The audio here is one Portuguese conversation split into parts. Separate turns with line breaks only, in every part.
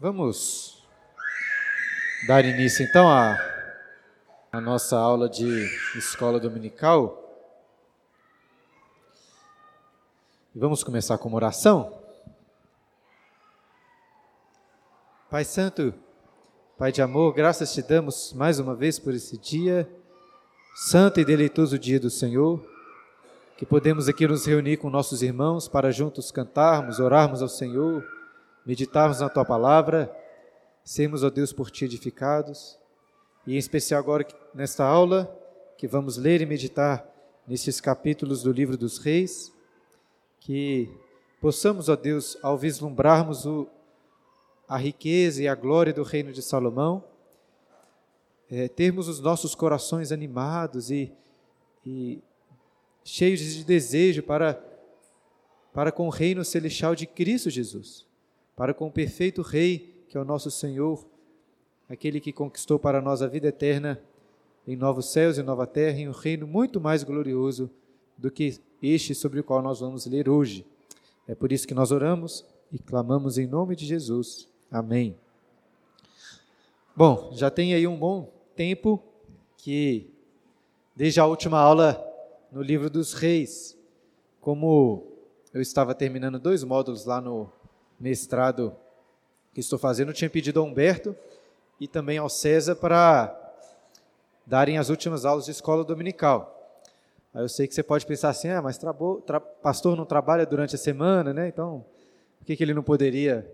Vamos dar início então à, à nossa aula de escola dominical. E vamos começar com uma oração. Pai Santo, Pai de amor, graças te damos mais uma vez por esse dia, santo e deleitoso dia do Senhor, que podemos aqui nos reunir com nossos irmãos para juntos cantarmos, orarmos ao Senhor meditarmos na tua palavra, sermos, ó Deus, por ti edificados, e em especial agora nesta aula, que vamos ler e meditar nesses capítulos do livro dos reis, que possamos, ó Deus, ao vislumbrarmos o, a riqueza e a glória do reino de Salomão, é, termos os nossos corações animados e, e cheios de desejo para, para com o reino celestial de Cristo Jesus para com o perfeito Rei, que é o nosso Senhor, aquele que conquistou para nós a vida eterna em novos céus e nova terra, em um reino muito mais glorioso do que este sobre o qual nós vamos ler hoje. É por isso que nós oramos e clamamos em nome de Jesus. Amém. Bom, já tem aí um bom tempo que, desde a última aula no livro dos reis, como eu estava terminando dois módulos lá no mestrado que estou fazendo, tinha pedido ao Humberto e também ao César para darem as últimas aulas de escola dominical. Aí eu sei que você pode pensar assim, ah, mas pastor não trabalha durante a semana, né? Então, por que, que ele não poderia?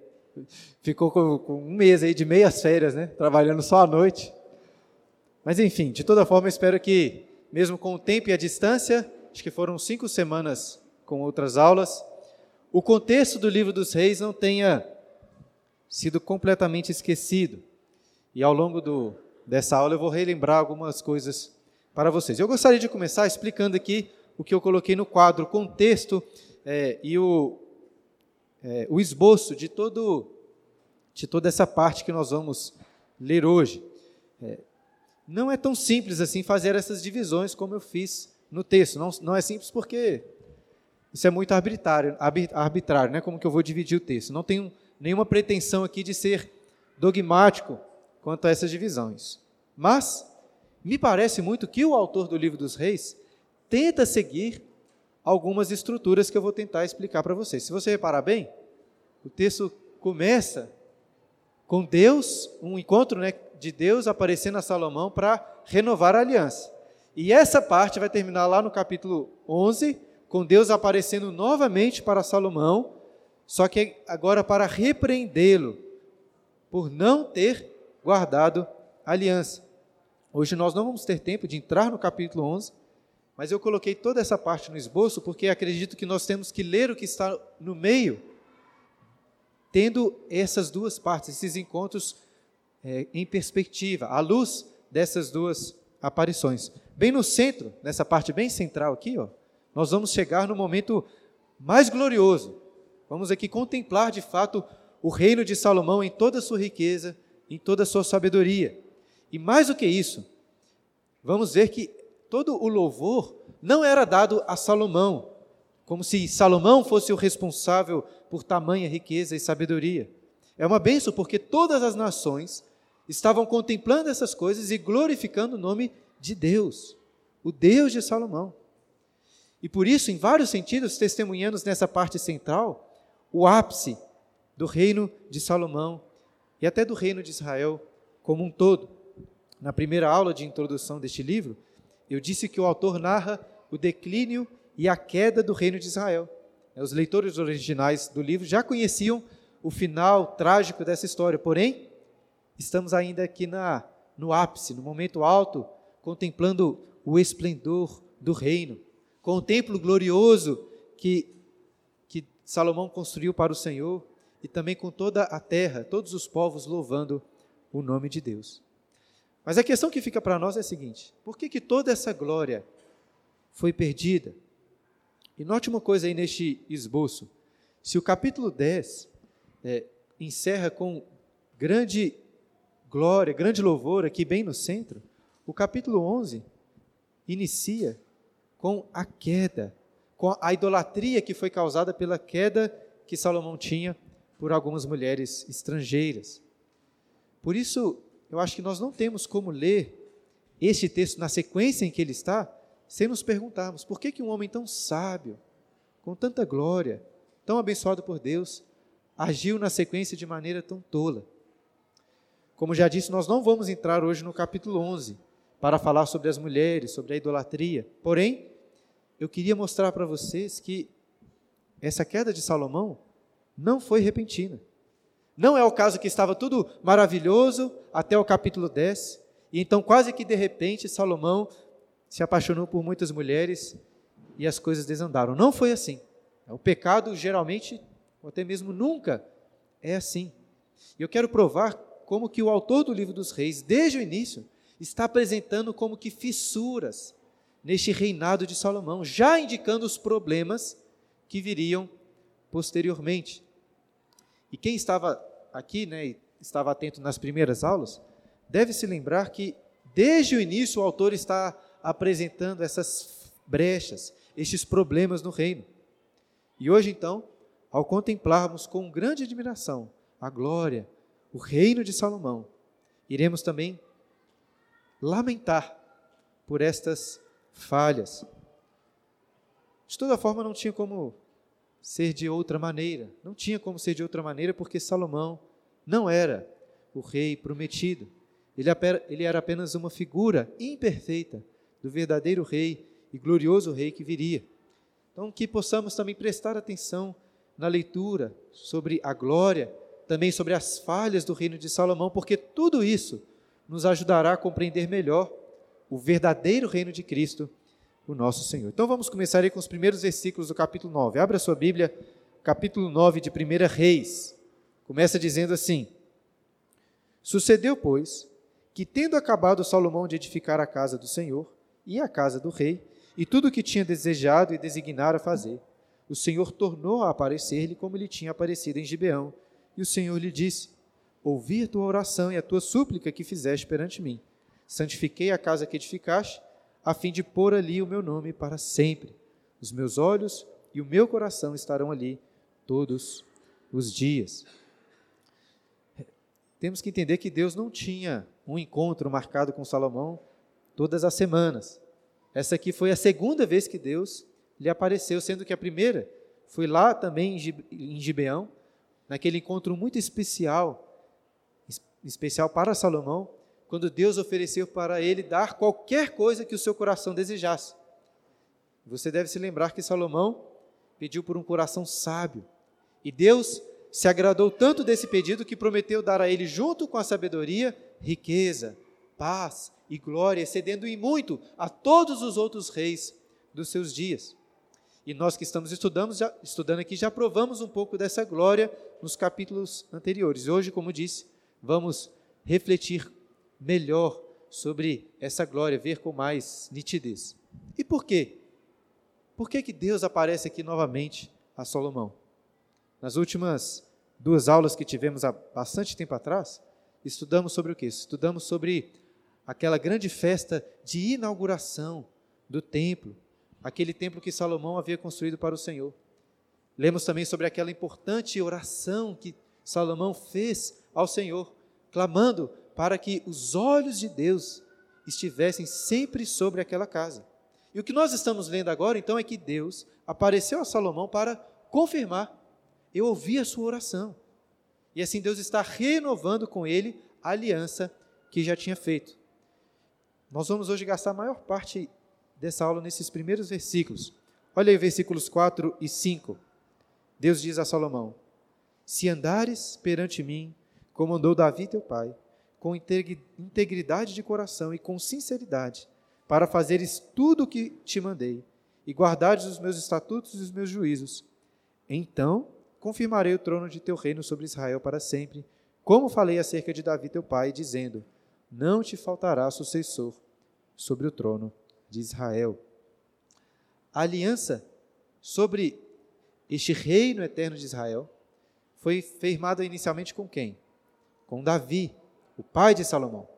Ficou com, com um mês aí de meias férias, né? Trabalhando só à noite. Mas enfim, de toda forma, espero que, mesmo com o tempo e a distância, acho que foram cinco semanas com outras aulas, o contexto do livro dos reis não tenha sido completamente esquecido. E ao longo do, dessa aula eu vou relembrar algumas coisas para vocês. Eu gostaria de começar explicando aqui o que eu coloquei no quadro, o contexto é, e o, é, o esboço de, todo, de toda essa parte que nós vamos ler hoje. É, não é tão simples assim fazer essas divisões como eu fiz no texto. Não, não é simples porque isso é muito arbitrário, arbitrário, né? Como que eu vou dividir o texto? Não tenho nenhuma pretensão aqui de ser dogmático quanto a essas divisões. Mas me parece muito que o autor do livro dos reis tenta seguir algumas estruturas que eu vou tentar explicar para vocês. Se você reparar bem, o texto começa com Deus, um encontro né, de Deus aparecendo a Salomão para renovar a aliança. E essa parte vai terminar lá no capítulo 11, com Deus aparecendo novamente para Salomão, só que agora para repreendê-lo por não ter guardado a aliança. Hoje nós não vamos ter tempo de entrar no capítulo 11, mas eu coloquei toda essa parte no esboço porque acredito que nós temos que ler o que está no meio, tendo essas duas partes, esses encontros é, em perspectiva, à luz dessas duas aparições. Bem no centro, nessa parte bem central aqui, ó, nós vamos chegar no momento mais glorioso. Vamos aqui contemplar de fato o reino de Salomão em toda a sua riqueza, em toda a sua sabedoria. E mais do que isso, vamos ver que todo o louvor não era dado a Salomão, como se Salomão fosse o responsável por tamanha riqueza e sabedoria. É uma benção porque todas as nações estavam contemplando essas coisas e glorificando o nome de Deus, o Deus de Salomão. E por isso, em vários sentidos, testemunhamos nessa parte central o ápice do reino de Salomão e até do reino de Israel como um todo. Na primeira aula de introdução deste livro, eu disse que o autor narra o declínio e a queda do reino de Israel. Os leitores originais do livro já conheciam o final trágico dessa história, porém, estamos ainda aqui na, no ápice, no momento alto, contemplando o esplendor do reino, com o templo glorioso que, que Salomão construiu para o Senhor, e também com toda a terra, todos os povos louvando o nome de Deus. Mas a questão que fica para nós é a seguinte: por que, que toda essa glória foi perdida? E note uma coisa aí neste esboço: se o capítulo 10 é, encerra com grande glória, grande louvor aqui bem no centro, o capítulo 11 inicia com a queda, com a idolatria que foi causada pela queda que Salomão tinha por algumas mulheres estrangeiras. Por isso, eu acho que nós não temos como ler este texto na sequência em que ele está, sem nos perguntarmos por que, que um homem tão sábio, com tanta glória, tão abençoado por Deus, agiu na sequência de maneira tão tola. Como já disse, nós não vamos entrar hoje no capítulo 11 para falar sobre as mulheres, sobre a idolatria. Porém, eu queria mostrar para vocês que essa queda de Salomão não foi repentina. Não é o caso que estava tudo maravilhoso até o capítulo 10, e então quase que de repente Salomão se apaixonou por muitas mulheres e as coisas desandaram. Não foi assim. O pecado geralmente, ou até mesmo nunca, é assim. E eu quero provar como que o autor do livro dos reis, desde o início, está apresentando como que fissuras neste reinado de Salomão, já indicando os problemas que viriam posteriormente. E quem estava aqui, né, estava atento nas primeiras aulas, deve se lembrar que desde o início o autor está apresentando essas brechas, estes problemas no reino. E hoje então, ao contemplarmos com grande admiração a glória, o reino de Salomão, iremos também lamentar por estas falhas. De toda forma, não tinha como ser de outra maneira. Não tinha como ser de outra maneira, porque Salomão não era o rei prometido. Ele era apenas uma figura imperfeita do verdadeiro rei e glorioso rei que viria. Então, que possamos também prestar atenção na leitura sobre a glória também sobre as falhas do reino de Salomão, porque tudo isso nos ajudará a compreender melhor o verdadeiro reino de Cristo, o nosso Senhor. Então vamos começar aí com os primeiros versículos do capítulo 9. Abra sua Bíblia, capítulo 9 de 1 Reis. Começa dizendo assim: Sucedeu, pois, que tendo acabado Salomão de edificar a casa do Senhor e a casa do rei, e tudo o que tinha desejado e designara fazer, o Senhor tornou a aparecer-lhe como lhe tinha aparecido em Gibeão, e o Senhor lhe disse: Ouvi a tua oração e a tua súplica que fizeste perante mim. Santifiquei a casa que edificaste, a fim de pôr ali o meu nome para sempre. Os meus olhos e o meu coração estarão ali todos os dias. Temos que entender que Deus não tinha um encontro marcado com Salomão todas as semanas. Essa aqui foi a segunda vez que Deus lhe apareceu, sendo que a primeira foi lá também em Gibeão, naquele encontro muito especial, especial para Salomão, quando Deus ofereceu para ele dar qualquer coisa que o seu coração desejasse. Você deve se lembrar que Salomão pediu por um coração sábio, e Deus se agradou tanto desse pedido que prometeu dar a ele, junto com a sabedoria, riqueza, paz e glória, excedendo em muito a todos os outros reis dos seus dias. E nós que estamos estudando, já, estudando aqui já provamos um pouco dessa glória nos capítulos anteriores. Hoje, como disse, vamos refletir melhor sobre essa glória, ver com mais nitidez. E por quê? Por que, que Deus aparece aqui novamente a Salomão? Nas últimas duas aulas que tivemos há bastante tempo atrás, estudamos sobre o quê? Estudamos sobre aquela grande festa de inauguração do templo, aquele templo que Salomão havia construído para o Senhor. Lemos também sobre aquela importante oração que Salomão fez ao Senhor, clamando para que os olhos de Deus estivessem sempre sobre aquela casa. E o que nós estamos lendo agora, então, é que Deus apareceu a Salomão para confirmar: eu ouvi a sua oração. E assim Deus está renovando com ele a aliança que já tinha feito. Nós vamos hoje gastar a maior parte dessa aula nesses primeiros versículos. Olha aí, versículos 4 e 5. Deus diz a Salomão: Se andares perante mim, como andou Davi teu pai, com integridade de coração e com sinceridade, para fazeres tudo o que te mandei, e guardares os meus estatutos e os meus juízos, então confirmarei o trono de teu reino sobre Israel para sempre, como falei acerca de Davi teu pai, dizendo: Não te faltará sucessor sobre o trono de Israel. A aliança sobre este reino eterno de Israel foi firmada inicialmente com quem? Com Davi, o pai de Salomão.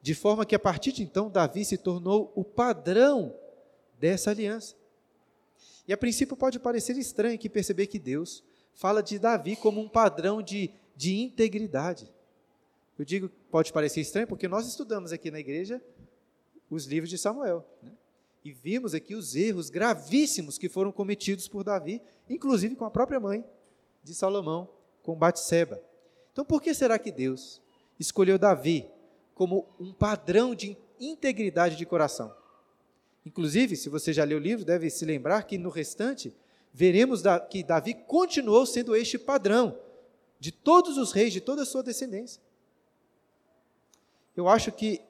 De forma que a partir de então Davi se tornou o padrão dessa aliança. E a princípio pode parecer estranho que perceber que Deus fala de Davi como um padrão de, de integridade. Eu digo, pode parecer estranho, porque nós estudamos aqui na igreja os livros de Samuel. Né? E vimos aqui os erros gravíssimos que foram cometidos por Davi, inclusive com a própria mãe de Salomão, com Batseba. Então, por que será que Deus escolheu Davi como um padrão de integridade de coração? Inclusive, se você já leu o livro, deve se lembrar que no restante veremos que Davi continuou sendo este padrão de todos os reis, de toda a sua descendência. Eu acho que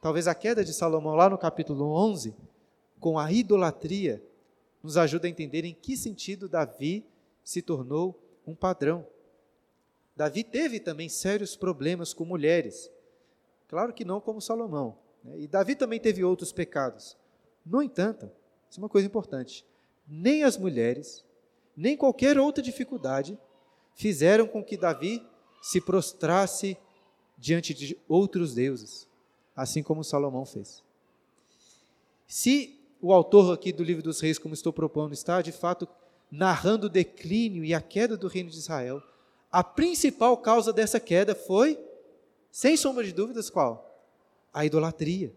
talvez a queda de Salomão lá no capítulo 11, com a idolatria, nos ajuda a entender em que sentido Davi se tornou um padrão. Davi teve também sérios problemas com mulheres. Claro que não como Salomão. Né? E Davi também teve outros pecados. No entanto, isso é uma coisa importante: nem as mulheres, nem qualquer outra dificuldade fizeram com que Davi se prostrasse diante de outros deuses, assim como Salomão fez. Se o autor aqui do livro dos reis, como estou propondo, está de fato narrando o declínio e a queda do reino de Israel, a principal causa dessa queda foi, sem sombra de dúvidas, qual? A idolatria.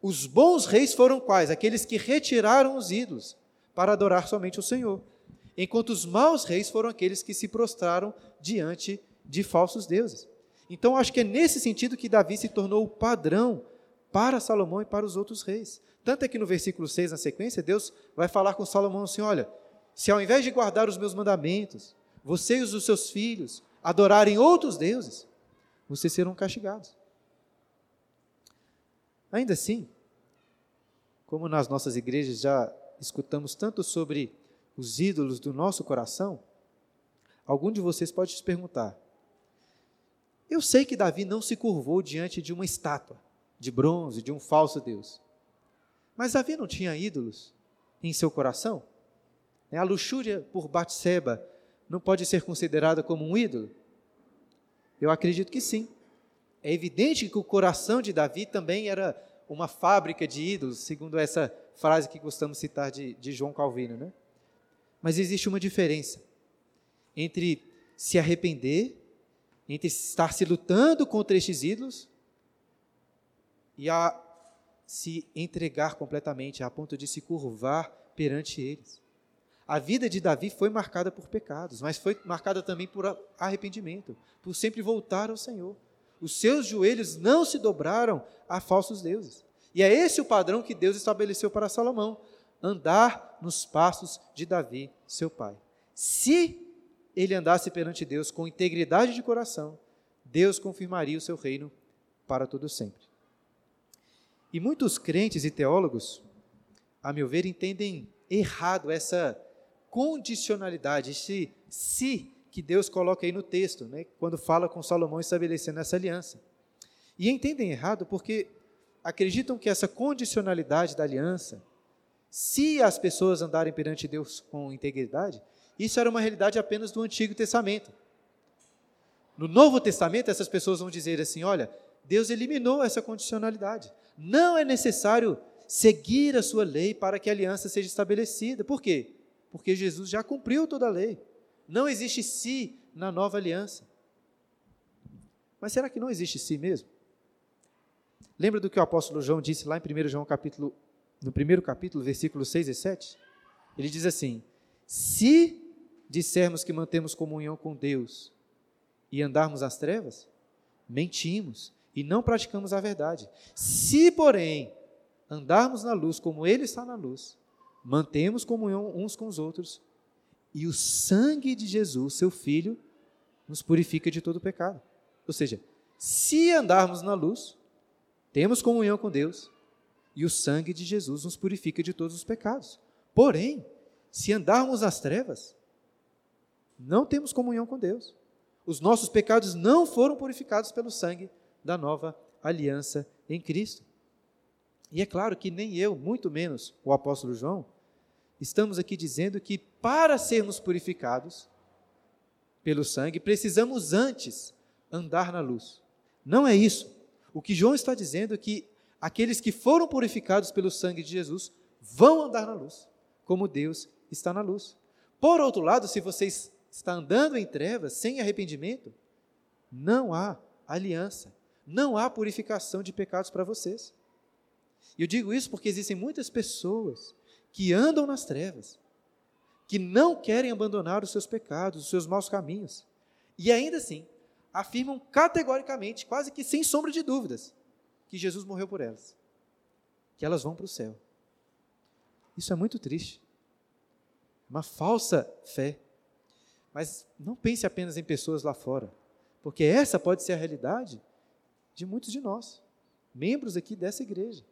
Os bons reis foram quais? Aqueles que retiraram os ídolos para adorar somente o Senhor. Enquanto os maus reis foram aqueles que se prostraram diante de falsos deuses. Então, acho que é nesse sentido que Davi se tornou o padrão para Salomão e para os outros reis. Tanto é que no versículo 6, na sequência, Deus vai falar com Salomão assim: olha, se ao invés de guardar os meus mandamentos, você e os seus filhos adorarem outros deuses, vocês serão castigados. Ainda assim, como nas nossas igrejas já escutamos tanto sobre os ídolos do nosso coração, algum de vocês pode se perguntar: eu sei que Davi não se curvou diante de uma estátua de bronze, de um falso Deus. Mas Davi não tinha ídolos em seu coração? A luxúria por Batseba não pode ser considerada como um ídolo? Eu acredito que sim. É evidente que o coração de Davi também era uma fábrica de ídolos, segundo essa frase que gostamos citar de, de João Calvino. Né? Mas existe uma diferença entre se arrepender entre estar se lutando contra estes ídolos e a se entregar completamente, a ponto de se curvar perante eles. A vida de Davi foi marcada por pecados, mas foi marcada também por arrependimento, por sempre voltar ao Senhor. Os seus joelhos não se dobraram a falsos deuses. E é esse o padrão que Deus estabeleceu para Salomão: andar nos passos de Davi, seu pai. Se ele andasse perante Deus com integridade de coração, Deus confirmaria o seu reino para todo sempre. E muitos crentes e teólogos, a meu ver, entendem errado essa condicionalidade, esse se que Deus coloca aí no texto, né, quando fala com Salomão estabelecendo essa aliança. E entendem errado porque acreditam que essa condicionalidade da aliança, se as pessoas andarem perante Deus com integridade, isso era uma realidade apenas do Antigo Testamento. No Novo Testamento, essas pessoas vão dizer assim: olha, Deus eliminou essa condicionalidade. Não é necessário seguir a sua lei para que a aliança seja estabelecida. Por quê? Porque Jesus já cumpriu toda a lei. Não existe si na nova aliança. Mas será que não existe si mesmo? Lembra do que o apóstolo João disse lá em 1 João capítulo, no primeiro capítulo, versículos 6 e 7? Ele diz assim: Se dissermos que mantemos comunhão com Deus e andarmos às trevas, mentimos e não praticamos a verdade. Se, porém, andarmos na luz como Ele está na luz, mantemos comunhão uns com os outros, e o sangue de Jesus, seu Filho, nos purifica de todo pecado. Ou seja, se andarmos na luz, temos comunhão com Deus, e o sangue de Jesus nos purifica de todos os pecados. Porém, se andarmos nas trevas, não temos comunhão com Deus. Os nossos pecados não foram purificados pelo sangue da nova aliança em Cristo. E é claro que nem eu, muito menos o apóstolo João, estamos aqui dizendo que para sermos purificados pelo sangue, precisamos antes andar na luz. Não é isso. O que João está dizendo é que aqueles que foram purificados pelo sangue de Jesus vão andar na luz, como Deus está na luz. Por outro lado, se vocês está andando em trevas, sem arrependimento, não há aliança, não há purificação de pecados para vocês. E eu digo isso porque existem muitas pessoas que andam nas trevas, que não querem abandonar os seus pecados, os seus maus caminhos, e ainda assim afirmam categoricamente, quase que sem sombra de dúvidas, que Jesus morreu por elas, que elas vão para o céu. Isso é muito triste. Uma falsa fé. Mas não pense apenas em pessoas lá fora, porque essa pode ser a realidade de muitos de nós, membros aqui dessa igreja.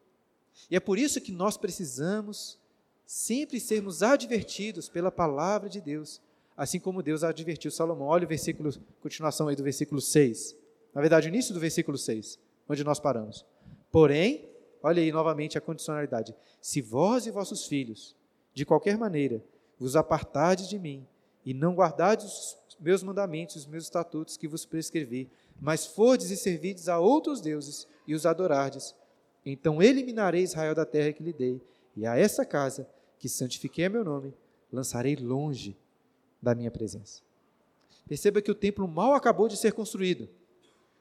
E é por isso que nós precisamos sempre sermos advertidos pela palavra de Deus, assim como Deus advertiu Salomão. Olha o versículo, continuação aí do versículo 6. Na verdade, o início do versículo 6, onde nós paramos. Porém, olha aí novamente a condicionalidade. Se vós e vossos filhos, de qualquer maneira, vos apartardes de mim e não guardardes os meus mandamentos, os meus estatutos que vos prescrevi, mas fordes e servides a outros deuses e os adorardes, então eliminarei Israel da terra que lhe dei, e a essa casa que santifiquei a meu nome, lançarei longe da minha presença. Perceba que o templo mal acabou de ser construído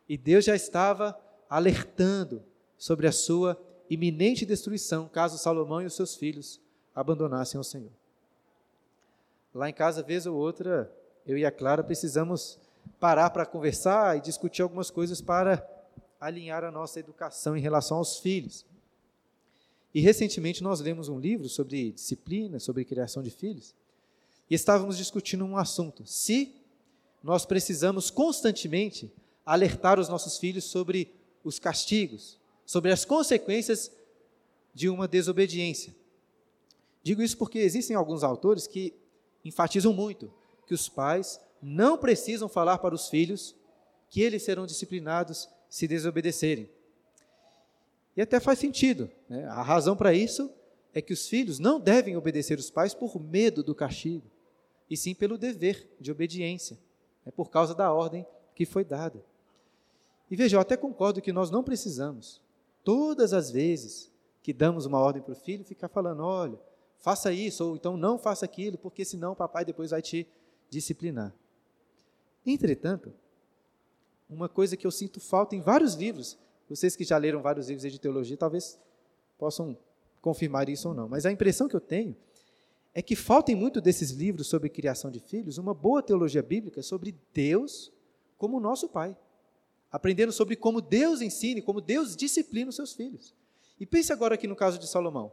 e Deus já estava alertando sobre a sua iminente destruição caso Salomão e os seus filhos abandonassem o Senhor. Lá em casa, vez ou outra, eu e a Clara precisamos parar para conversar e discutir algumas coisas para alinhar a nossa educação em relação aos filhos. E recentemente nós lemos um livro sobre disciplina, sobre criação de filhos, e estávamos discutindo um assunto: se nós precisamos constantemente alertar os nossos filhos sobre os castigos, sobre as consequências de uma desobediência. Digo isso porque existem alguns autores que enfatizam muito que os pais não precisam falar para os filhos que eles serão disciplinados se desobedecerem. E até faz sentido. Né? A razão para isso é que os filhos não devem obedecer os pais por medo do castigo, e sim pelo dever de obediência, né? por causa da ordem que foi dada. E veja, eu até concordo que nós não precisamos, todas as vezes que damos uma ordem para o filho, ficar falando: olha, faça isso, ou então não faça aquilo, porque senão o papai depois vai te disciplinar. Entretanto, uma coisa que eu sinto falta em vários livros vocês que já leram vários livros de teologia talvez possam confirmar isso ou não, mas a impressão que eu tenho é que falta em muito desses livros sobre criação de filhos uma boa teologia bíblica sobre Deus como nosso Pai. Aprendendo sobre como Deus ensina, como Deus disciplina os seus filhos. E pense agora aqui no caso de Salomão.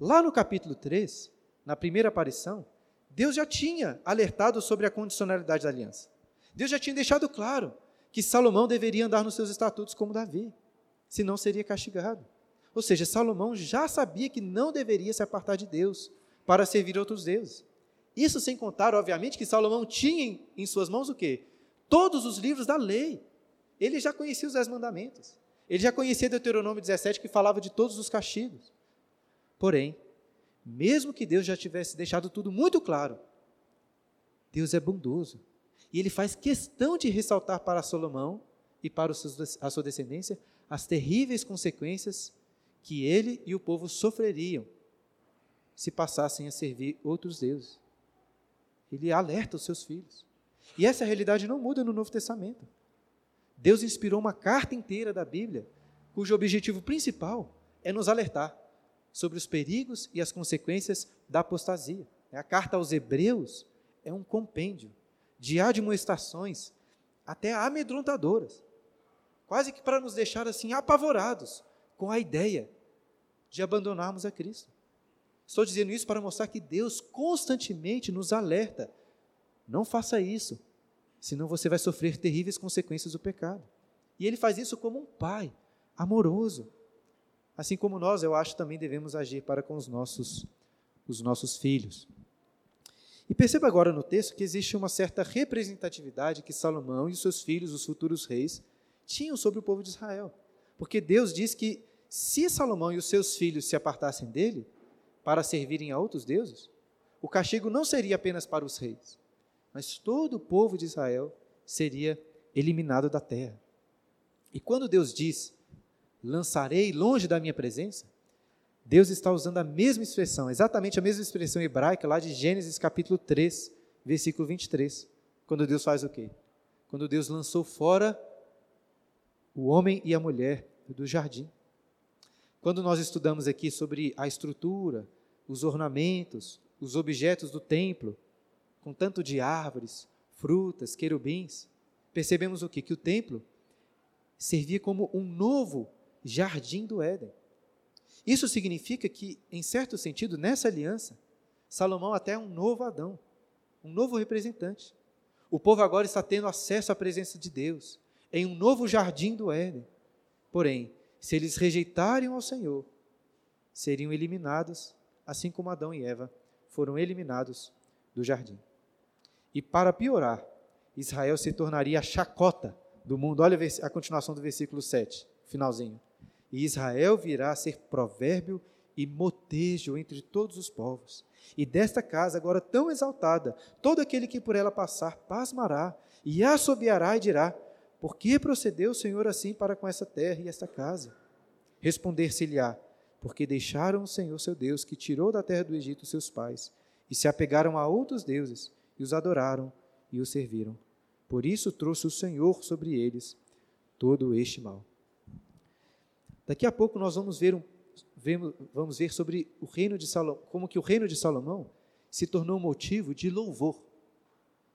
Lá no capítulo 3, na primeira aparição, Deus já tinha alertado sobre a condicionalidade da aliança. Deus já tinha deixado claro que Salomão deveria andar nos seus estatutos como Davi, senão seria castigado. Ou seja, Salomão já sabia que não deveria se apartar de Deus para servir outros deuses. Isso sem contar, obviamente, que Salomão tinha em suas mãos o quê? Todos os livros da lei. Ele já conhecia os dez mandamentos. Ele já conhecia Deuteronômio 17, que falava de todos os castigos. Porém, mesmo que Deus já tivesse deixado tudo muito claro, Deus é bondoso. E ele faz questão de ressaltar para Salomão e para a sua descendência as terríveis consequências que ele e o povo sofreriam se passassem a servir outros deuses. Ele alerta os seus filhos. E essa realidade não muda no Novo Testamento. Deus inspirou uma carta inteira da Bíblia, cujo objetivo principal é nos alertar sobre os perigos e as consequências da apostasia. A carta aos Hebreus é um compêndio de admoestações até amedrontadoras, quase que para nos deixar assim apavorados com a ideia de abandonarmos a Cristo. Estou dizendo isso para mostrar que Deus constantemente nos alerta: não faça isso, senão você vai sofrer terríveis consequências do pecado. E Ele faz isso como um pai amoroso. Assim como nós, eu acho, também devemos agir para com os nossos, os nossos filhos. E perceba agora no texto que existe uma certa representatividade que Salomão e seus filhos, os futuros reis, tinham sobre o povo de Israel. Porque Deus diz que se Salomão e os seus filhos se apartassem dele para servirem a outros deuses, o castigo não seria apenas para os reis, mas todo o povo de Israel seria eliminado da terra. E quando Deus diz: lançarei longe da minha presença, Deus está usando a mesma expressão, exatamente a mesma expressão hebraica lá de Gênesis capítulo 3, versículo 23, quando Deus faz o quê? Quando Deus lançou fora o homem e a mulher do jardim. Quando nós estudamos aqui sobre a estrutura, os ornamentos, os objetos do templo, com tanto de árvores, frutas, querubins, percebemos o quê? Que o templo servia como um novo jardim do Éden. Isso significa que, em certo sentido, nessa aliança, Salomão até é um novo Adão, um novo representante. O povo agora está tendo acesso à presença de Deus em um novo jardim do Éden. Porém, se eles rejeitarem ao Senhor, seriam eliminados, assim como Adão e Eva foram eliminados do jardim. E para piorar, Israel se tornaria a chacota do mundo. Olha a continuação do versículo 7, finalzinho. E Israel virá a ser provérbio e motejo entre todos os povos. E desta casa, agora tão exaltada, todo aquele que por ela passar pasmará e assobiará e dirá: Por que procedeu o Senhor assim para com essa terra e esta casa? Responder-se-lhe-á: Porque deixaram o Senhor seu Deus, que tirou da terra do Egito seus pais, e se apegaram a outros deuses, e os adoraram e os serviram. Por isso trouxe o Senhor sobre eles todo este mal. Daqui a pouco nós vamos ver, um, vamos ver sobre o reino de Salomão, como que o reino de Salomão se tornou motivo de louvor,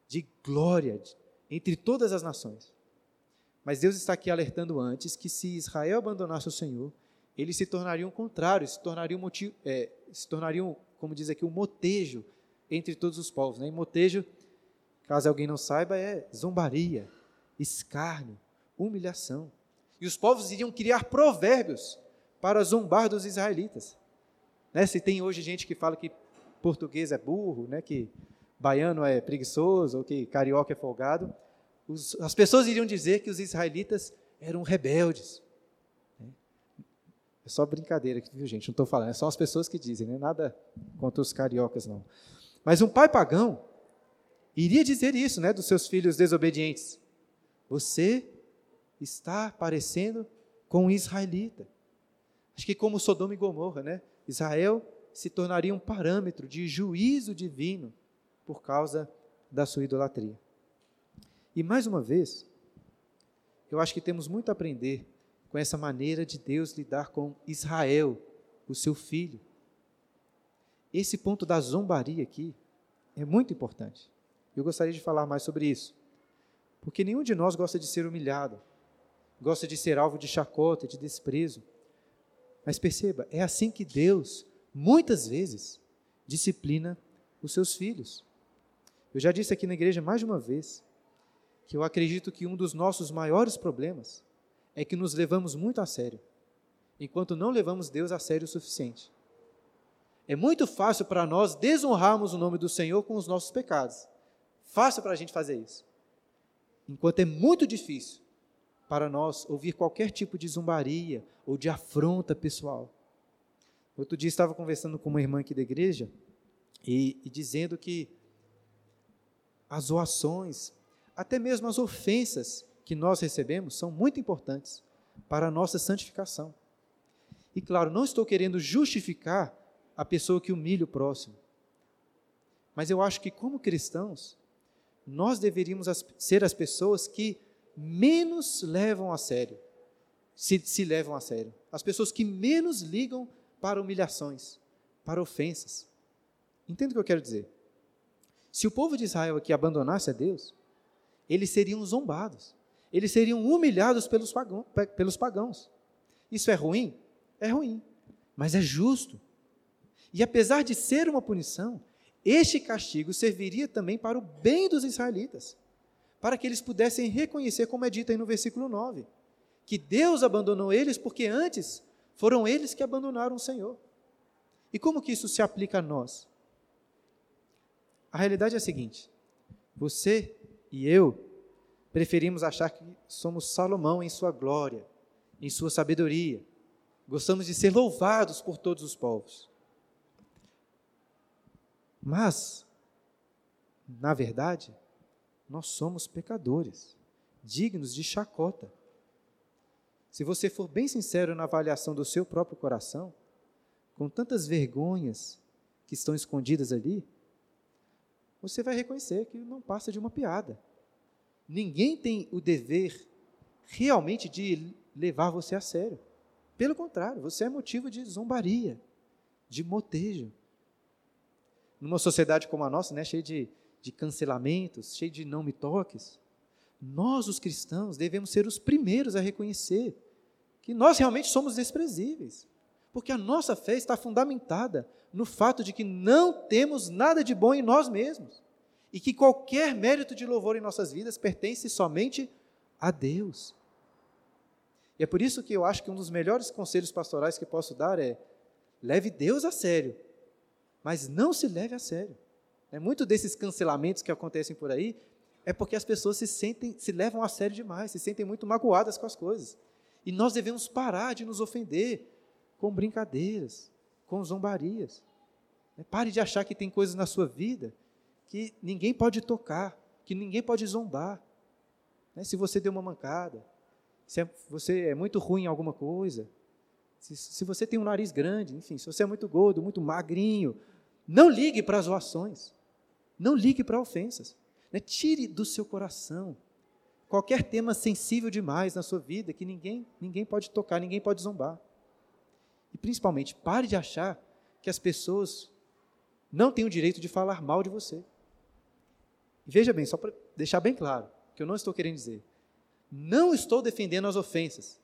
de glória entre todas as nações. Mas Deus está aqui alertando antes que se Israel abandonasse o Senhor, eles se tornariam contrários, se tornariam, motivo, é, se tornariam como diz aqui, um motejo entre todos os povos. Né? E motejo, caso alguém não saiba, é zombaria, escárnio, humilhação. E os povos iriam criar provérbios para zombar dos israelitas. Né? Se tem hoje gente que fala que português é burro, né? que baiano é preguiçoso, ou que carioca é folgado, os, as pessoas iriam dizer que os israelitas eram rebeldes. Né? É só brincadeira, viu, gente? Não estou falando, é só as pessoas que dizem, né? nada contra os cariocas, não. Mas um pai pagão iria dizer isso né, dos seus filhos desobedientes. Você está parecendo com um israelita. Acho que como Sodoma e Gomorra, né? Israel se tornaria um parâmetro de juízo divino por causa da sua idolatria. E mais uma vez, eu acho que temos muito a aprender com essa maneira de Deus lidar com Israel, o seu filho. Esse ponto da zombaria aqui é muito importante. Eu gostaria de falar mais sobre isso. Porque nenhum de nós gosta de ser humilhado gosta de ser alvo de chacota, de desprezo. Mas perceba, é assim que Deus, muitas vezes, disciplina os seus filhos. Eu já disse aqui na igreja mais de uma vez que eu acredito que um dos nossos maiores problemas é que nos levamos muito a sério, enquanto não levamos Deus a sério o suficiente. É muito fácil para nós desonrarmos o nome do Senhor com os nossos pecados. Fácil para a gente fazer isso. Enquanto é muito difícil para nós ouvir qualquer tipo de zombaria ou de afronta pessoal. Outro dia estava conversando com uma irmã aqui da igreja e, e dizendo que as zoações, até mesmo as ofensas que nós recebemos são muito importantes para a nossa santificação. E claro, não estou querendo justificar a pessoa que humilha o próximo. Mas eu acho que, como cristãos, nós deveríamos ser as pessoas que menos levam a sério, se, se levam a sério. As pessoas que menos ligam para humilhações, para ofensas. Entende o que eu quero dizer? Se o povo de Israel aqui abandonasse a Deus, eles seriam zombados, eles seriam humilhados pelos, pagão, pelos pagãos. Isso é ruim? É ruim, mas é justo. E apesar de ser uma punição, este castigo serviria também para o bem dos israelitas para que eles pudessem reconhecer, como é dito aí no versículo 9, que Deus abandonou eles porque antes foram eles que abandonaram o Senhor. E como que isso se aplica a nós? A realidade é a seguinte: você e eu preferimos achar que somos Salomão em sua glória, em sua sabedoria. Gostamos de ser louvados por todos os povos. Mas, na verdade, nós somos pecadores, dignos de chacota. Se você for bem sincero na avaliação do seu próprio coração, com tantas vergonhas que estão escondidas ali, você vai reconhecer que não passa de uma piada. Ninguém tem o dever realmente de levar você a sério. Pelo contrário, você é motivo de zombaria, de motejo. Numa sociedade como a nossa, né, cheia de, de cancelamentos, cheia de não me toques, nós, os cristãos, devemos ser os primeiros a reconhecer que nós realmente somos desprezíveis. Porque a nossa fé está fundamentada no fato de que não temos nada de bom em nós mesmos. E que qualquer mérito de louvor em nossas vidas pertence somente a Deus. E é por isso que eu acho que um dos melhores conselhos pastorais que posso dar é: leve Deus a sério, mas não se leve a sério. É muito desses cancelamentos que acontecem por aí é porque as pessoas se sentem, se levam a sério demais, se sentem muito magoadas com as coisas. E nós devemos parar de nos ofender com brincadeiras, com zombarias. Né, pare de achar que tem coisas na sua vida que ninguém pode tocar, que ninguém pode zombar. Né, se você deu uma mancada, se é, você é muito ruim em alguma coisa, se, se você tem um nariz grande, enfim, se você é muito gordo, muito magrinho, não ligue para as zoações, não ligue para ofensas. Né? Tire do seu coração qualquer tema sensível demais na sua vida que ninguém, ninguém pode tocar, ninguém pode zombar. E principalmente, pare de achar que as pessoas não têm o direito de falar mal de você. Veja bem, só para deixar bem claro, que eu não estou querendo dizer. Não estou defendendo as ofensas.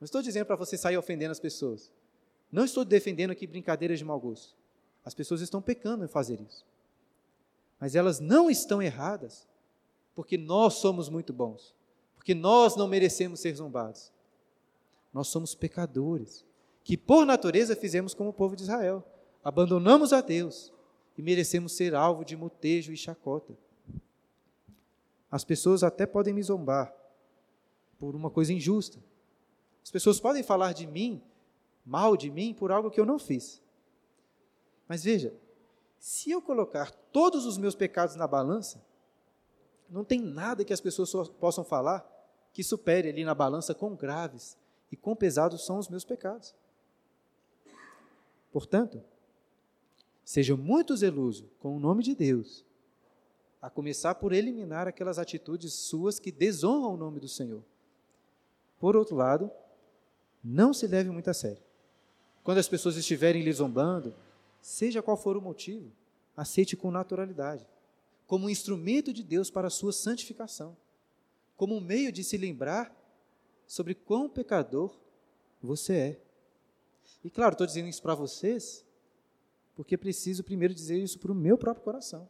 Não estou dizendo para você sair ofendendo as pessoas. Não estou defendendo aqui brincadeiras de mau gosto. As pessoas estão pecando em fazer isso. Mas elas não estão erradas porque nós somos muito bons, porque nós não merecemos ser zombados. Nós somos pecadores, que por natureza fizemos como o povo de Israel, abandonamos a Deus e merecemos ser alvo de mutejo e chacota. As pessoas até podem me zombar por uma coisa injusta. As pessoas podem falar de mim, mal de mim, por algo que eu não fiz. Mas veja, se eu colocar todos os meus pecados na balança, não tem nada que as pessoas possam falar que supere ali na balança quão graves e quão pesados são os meus pecados. Portanto, seja muito zeloso com o nome de Deus, a começar por eliminar aquelas atitudes suas que desonram o nome do Senhor. Por outro lado, não se leve muito a sério. Quando as pessoas estiverem lhe zombando, seja qual for o motivo, aceite com naturalidade como um instrumento de Deus para a sua santificação, como um meio de se lembrar sobre quão pecador você é. E claro, estou dizendo isso para vocês, porque preciso primeiro dizer isso para o meu próprio coração.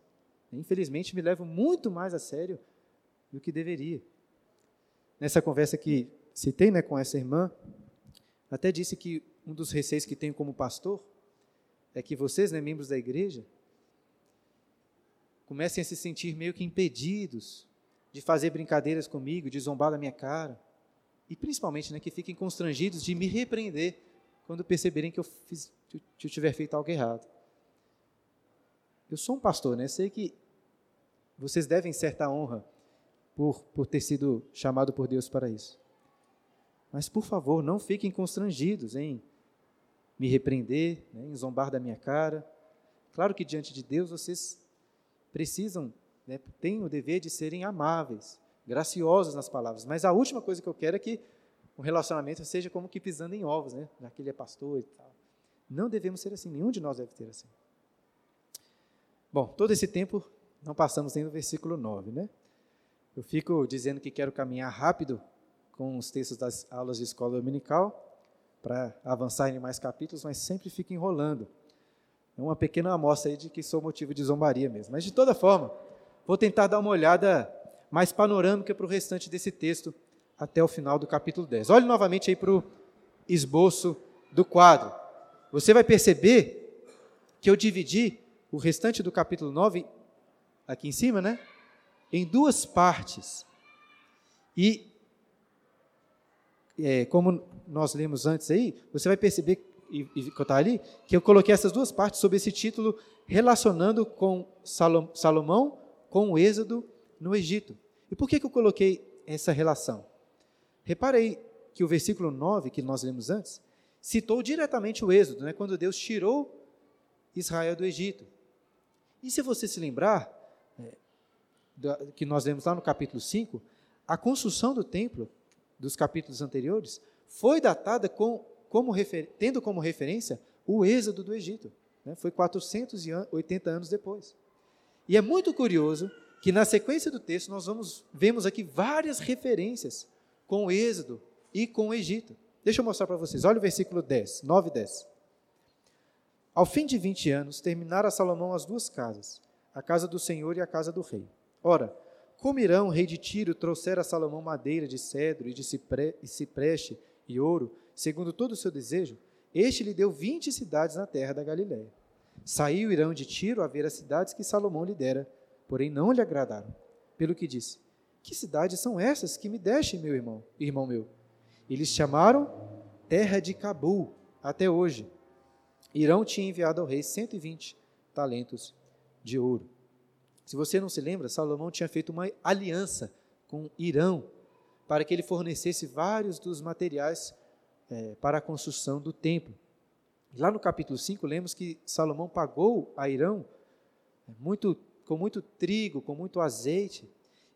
Infelizmente, me levo muito mais a sério do que deveria. Nessa conversa que citei né, com essa irmã, até disse que um dos receios que tenho como pastor é que vocês, né, membros da igreja, comecem a se sentir meio que impedidos de fazer brincadeiras comigo, de zombar da minha cara. E principalmente né, que fiquem constrangidos de me repreender quando perceberem que eu, fiz, que eu tiver feito algo errado. Eu sou um pastor, né? Sei que vocês devem certa honra por, por ter sido chamado por Deus para isso. Mas, por favor, não fiquem constrangidos em me repreender, né, em zombar da minha cara. Claro que diante de Deus vocês precisam, né, têm o dever de serem amáveis, graciosos nas palavras. Mas a última coisa que eu quero é que o relacionamento seja como que pisando em ovos, né? Já que ele é pastor e tal. Não devemos ser assim, nenhum de nós deve ter assim. Bom, todo esse tempo não passamos nem no versículo 9, né? Eu fico dizendo que quero caminhar rápido com os textos das aulas de escola dominical para avançar em mais capítulos, mas sempre fico enrolando. É uma pequena amostra aí de que sou motivo de zombaria mesmo. Mas, de toda forma, vou tentar dar uma olhada mais panorâmica para o restante desse texto até o final do capítulo 10. Olhe novamente aí para o esboço do quadro. Você vai perceber que eu dividi o restante do capítulo 9, aqui em cima, né? Em duas partes. E, é, como nós lemos antes aí, você vai perceber e, e que está ali, que eu coloquei essas duas partes sob esse título, relacionando com Salomão com o êxodo no Egito. E por que, que eu coloquei essa relação? Reparei que o versículo 9, que nós lemos antes, citou diretamente o êxodo, né, quando Deus tirou Israel do Egito. E se você se lembrar, que nós vemos lá no capítulo 5, a construção do templo, dos capítulos anteriores, foi datada com, como refer, tendo como referência o êxodo do Egito. Né? Foi 480 anos depois. E é muito curioso que na sequência do texto nós vamos, vemos aqui várias referências com o êxodo e com o Egito. Deixa eu mostrar para vocês. Olha o versículo 10, 9 e 10. Ao fim de 20 anos, terminara Salomão as duas casas, a casa do Senhor e a casa do rei. Ora, como Irão, rei de Tiro, trouxera a Salomão madeira de cedro e de cipreste e ouro, segundo todo o seu desejo, este lhe deu vinte cidades na terra da Galiléia. Saiu Irão de Tiro a ver as cidades que Salomão lhe dera, porém não lhe agradaram. Pelo que disse: Que cidades são essas que me deste, meu irmão, irmão meu? Eles chamaram terra de Cabul até hoje. Irão tinha enviado ao rei 120 talentos de ouro. Se você não se lembra, Salomão tinha feito uma aliança com Irão para que ele fornecesse vários dos materiais é, para a construção do templo. Lá no capítulo 5, lemos que Salomão pagou a Irão é, muito, com muito trigo, com muito azeite.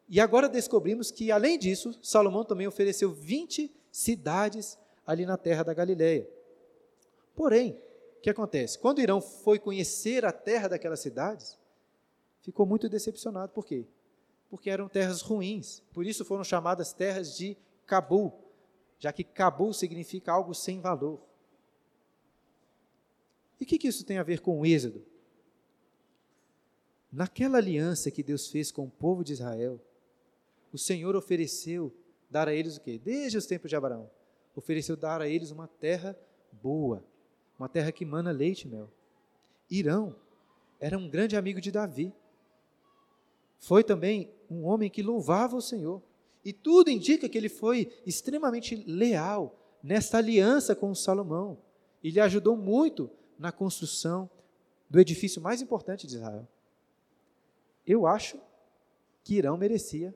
E agora descobrimos que, além disso, Salomão também ofereceu 20 cidades ali na terra da Galileia. Porém, o que acontece? Quando Irão foi conhecer a terra daquelas cidades, ficou muito decepcionado. Por quê? Porque eram terras ruins. Por isso foram chamadas terras de Cabul, já que Cabul significa algo sem valor. E o que, que isso tem a ver com o Êxodo? Naquela aliança que Deus fez com o povo de Israel, o Senhor ofereceu dar a eles o quê? Desde os tempos de Abraão, ofereceu dar a eles uma terra boa, uma terra que mana leite e mel. Irão era um grande amigo de Davi. Foi também um homem que louvava o Senhor. E tudo indica que ele foi extremamente leal nesta aliança com Salomão. E lhe ajudou muito na construção do edifício mais importante de Israel. Eu acho que Irão merecia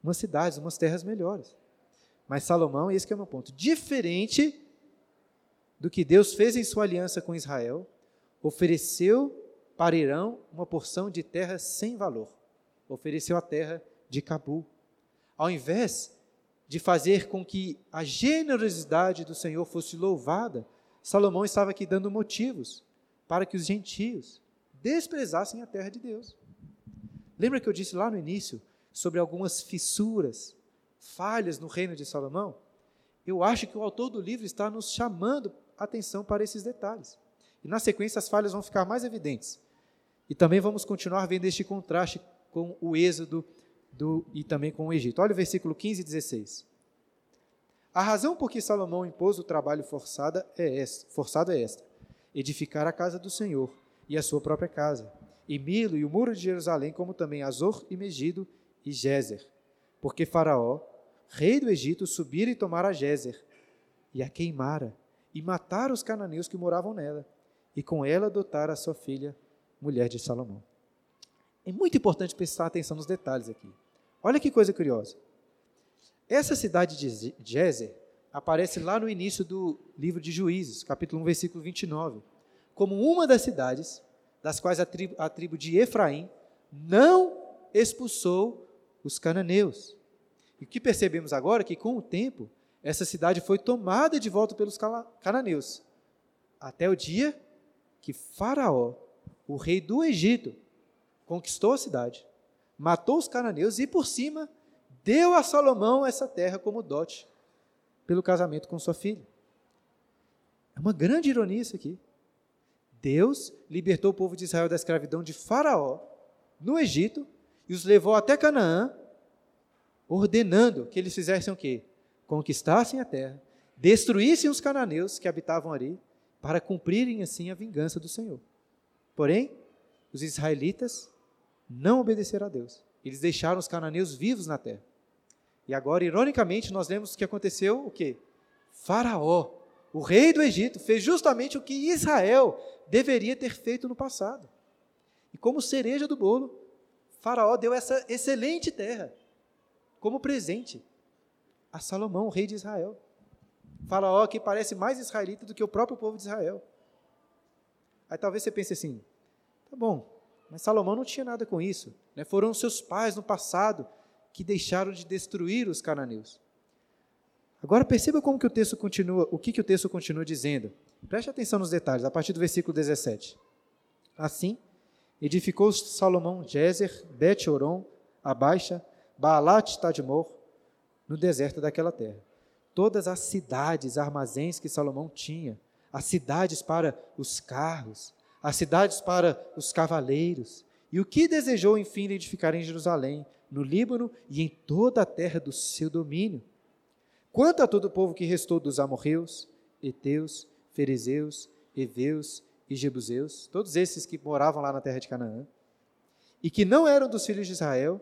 umas cidades, umas terras melhores. Mas Salomão, esse é o meu ponto, diferente do que Deus fez em sua aliança com Israel, ofereceu para Irão uma porção de terra sem valor. Ofereceu a terra de Cabul. Ao invés de fazer com que a generosidade do Senhor fosse louvada, Salomão estava aqui dando motivos para que os gentios desprezassem a terra de Deus. Lembra que eu disse lá no início sobre algumas fissuras, falhas no reino de Salomão? Eu acho que o autor do livro está nos chamando atenção para esses detalhes. E na sequência as falhas vão ficar mais evidentes. E também vamos continuar vendo este contraste com o êxodo do, e também com o Egito. Olha o versículo 15 e 16. A razão por que Salomão impôs o trabalho forçado é esta, forçado é esta: edificar a casa do Senhor e a sua própria casa, e Milo e o muro de Jerusalém, como também Azor e Megido e Gézer. Porque Faraó, rei do Egito, subira e tomara Gézer, e a queimara, e matara os cananeus que moravam nela, e com ela adotara a sua filha, mulher de Salomão. É muito importante prestar atenção nos detalhes aqui. Olha que coisa curiosa. Essa cidade de Gézer aparece lá no início do livro de Juízes, capítulo 1, versículo 29, como uma das cidades das quais a tribo, a tribo de Efraim não expulsou os cananeus. E o que percebemos agora é que, com o tempo, essa cidade foi tomada de volta pelos cananeus, até o dia que Faraó, o rei do Egito, conquistou a cidade, matou os cananeus e, por cima, deu a Salomão essa terra como dote, pelo casamento com sua filha. É uma grande ironia isso aqui. Deus libertou o povo de Israel da escravidão de Faraó, no Egito, e os levou até Canaã, ordenando que eles fizessem o quê? Conquistassem a terra, destruíssem os cananeus que habitavam ali, para cumprirem assim a vingança do Senhor. Porém, os israelitas não obedeceram a Deus. Eles deixaram os cananeus vivos na terra. E agora, ironicamente, nós vemos que aconteceu o quê? Faraó, o rei do Egito, fez justamente o que Israel deveria ter feito no passado. E como cereja do bolo, Faraó deu essa excelente terra como presente a Salomão, rei de Israel. Faraó que parece mais israelita do que o próprio povo de Israel. Aí talvez você pense assim: tá bom, Mas Salomão não tinha nada com isso. Né? Foram seus pais no passado que deixaram de destruir os cananeus. Agora perceba como que o texto continua, o que, que o texto continua dizendo. Preste atenção nos detalhes, a partir do versículo 17. Assim, edificou Salomão Jezer, Bet-Oron, a Baixa, Baalat Tadmor, no deserto daquela terra. Todas as cidades, armazéns que Salomão tinha, as cidades para os carros, as cidades para os cavaleiros, e o que desejou, enfim, edificar em Jerusalém, no Líbano e em toda a terra do seu domínio. Quanto a todo o povo que restou dos amorreus, heteus, ferezeus, heveus e jebuseus, todos esses que moravam lá na terra de Canaã, e que não eram dos filhos de Israel,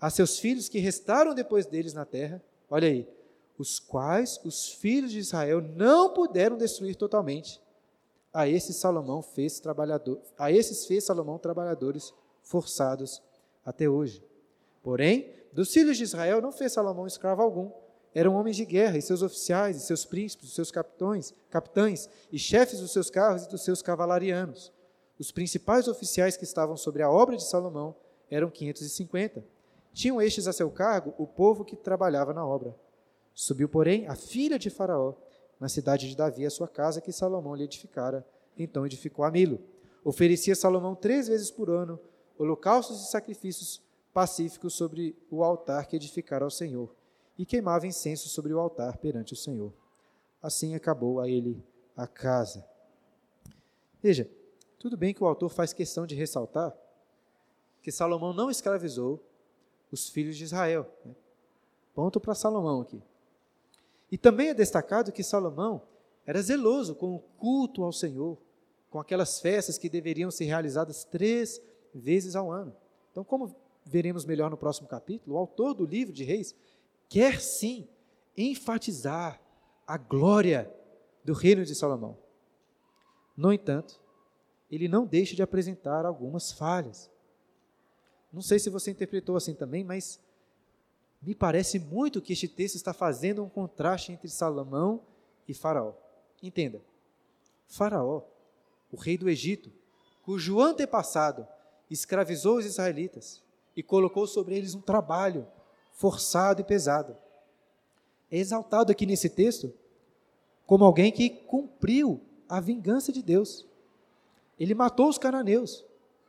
a seus filhos que restaram depois deles na terra, olha aí, os quais os filhos de Israel não puderam destruir totalmente. A esses Salomão fez trabalhador, a esses fez Salomão trabalhadores forçados até hoje. Porém, dos filhos de Israel não fez Salomão escravo algum. Eram homens de guerra, e seus oficiais, e seus príncipes, os seus capitães, capitães, e chefes dos seus carros e dos seus cavalarianos. Os principais oficiais que estavam sobre a obra de Salomão eram 550. Tinham estes a seu cargo o povo que trabalhava na obra. Subiu, porém, a filha de Faraó, na cidade de Davi, a sua casa que Salomão lhe edificara. Então edificou a Milo. Oferecia Salomão três vezes por ano holocaustos e sacrifícios pacíficos sobre o altar que edificara ao Senhor, e queimava incenso sobre o altar perante o Senhor. Assim acabou a ele a casa. Veja, tudo bem que o autor faz questão de ressaltar que Salomão não escravizou os filhos de Israel. Né? Ponto para Salomão aqui. E também é destacado que Salomão era zeloso com o culto ao Senhor, com aquelas festas que deveriam ser realizadas três vezes ao ano. Então, como veremos melhor no próximo capítulo, o autor do livro de Reis quer sim enfatizar a glória do reino de Salomão. No entanto, ele não deixa de apresentar algumas falhas. Não sei se você interpretou assim também, mas me parece muito que este texto está fazendo um contraste entre Salomão e Faraó. Entenda, Faraó, o rei do Egito, cujo antepassado escravizou os israelitas e colocou sobre eles um trabalho forçado e pesado. É exaltado aqui nesse texto como alguém que cumpriu a vingança de Deus. Ele matou os cananeus,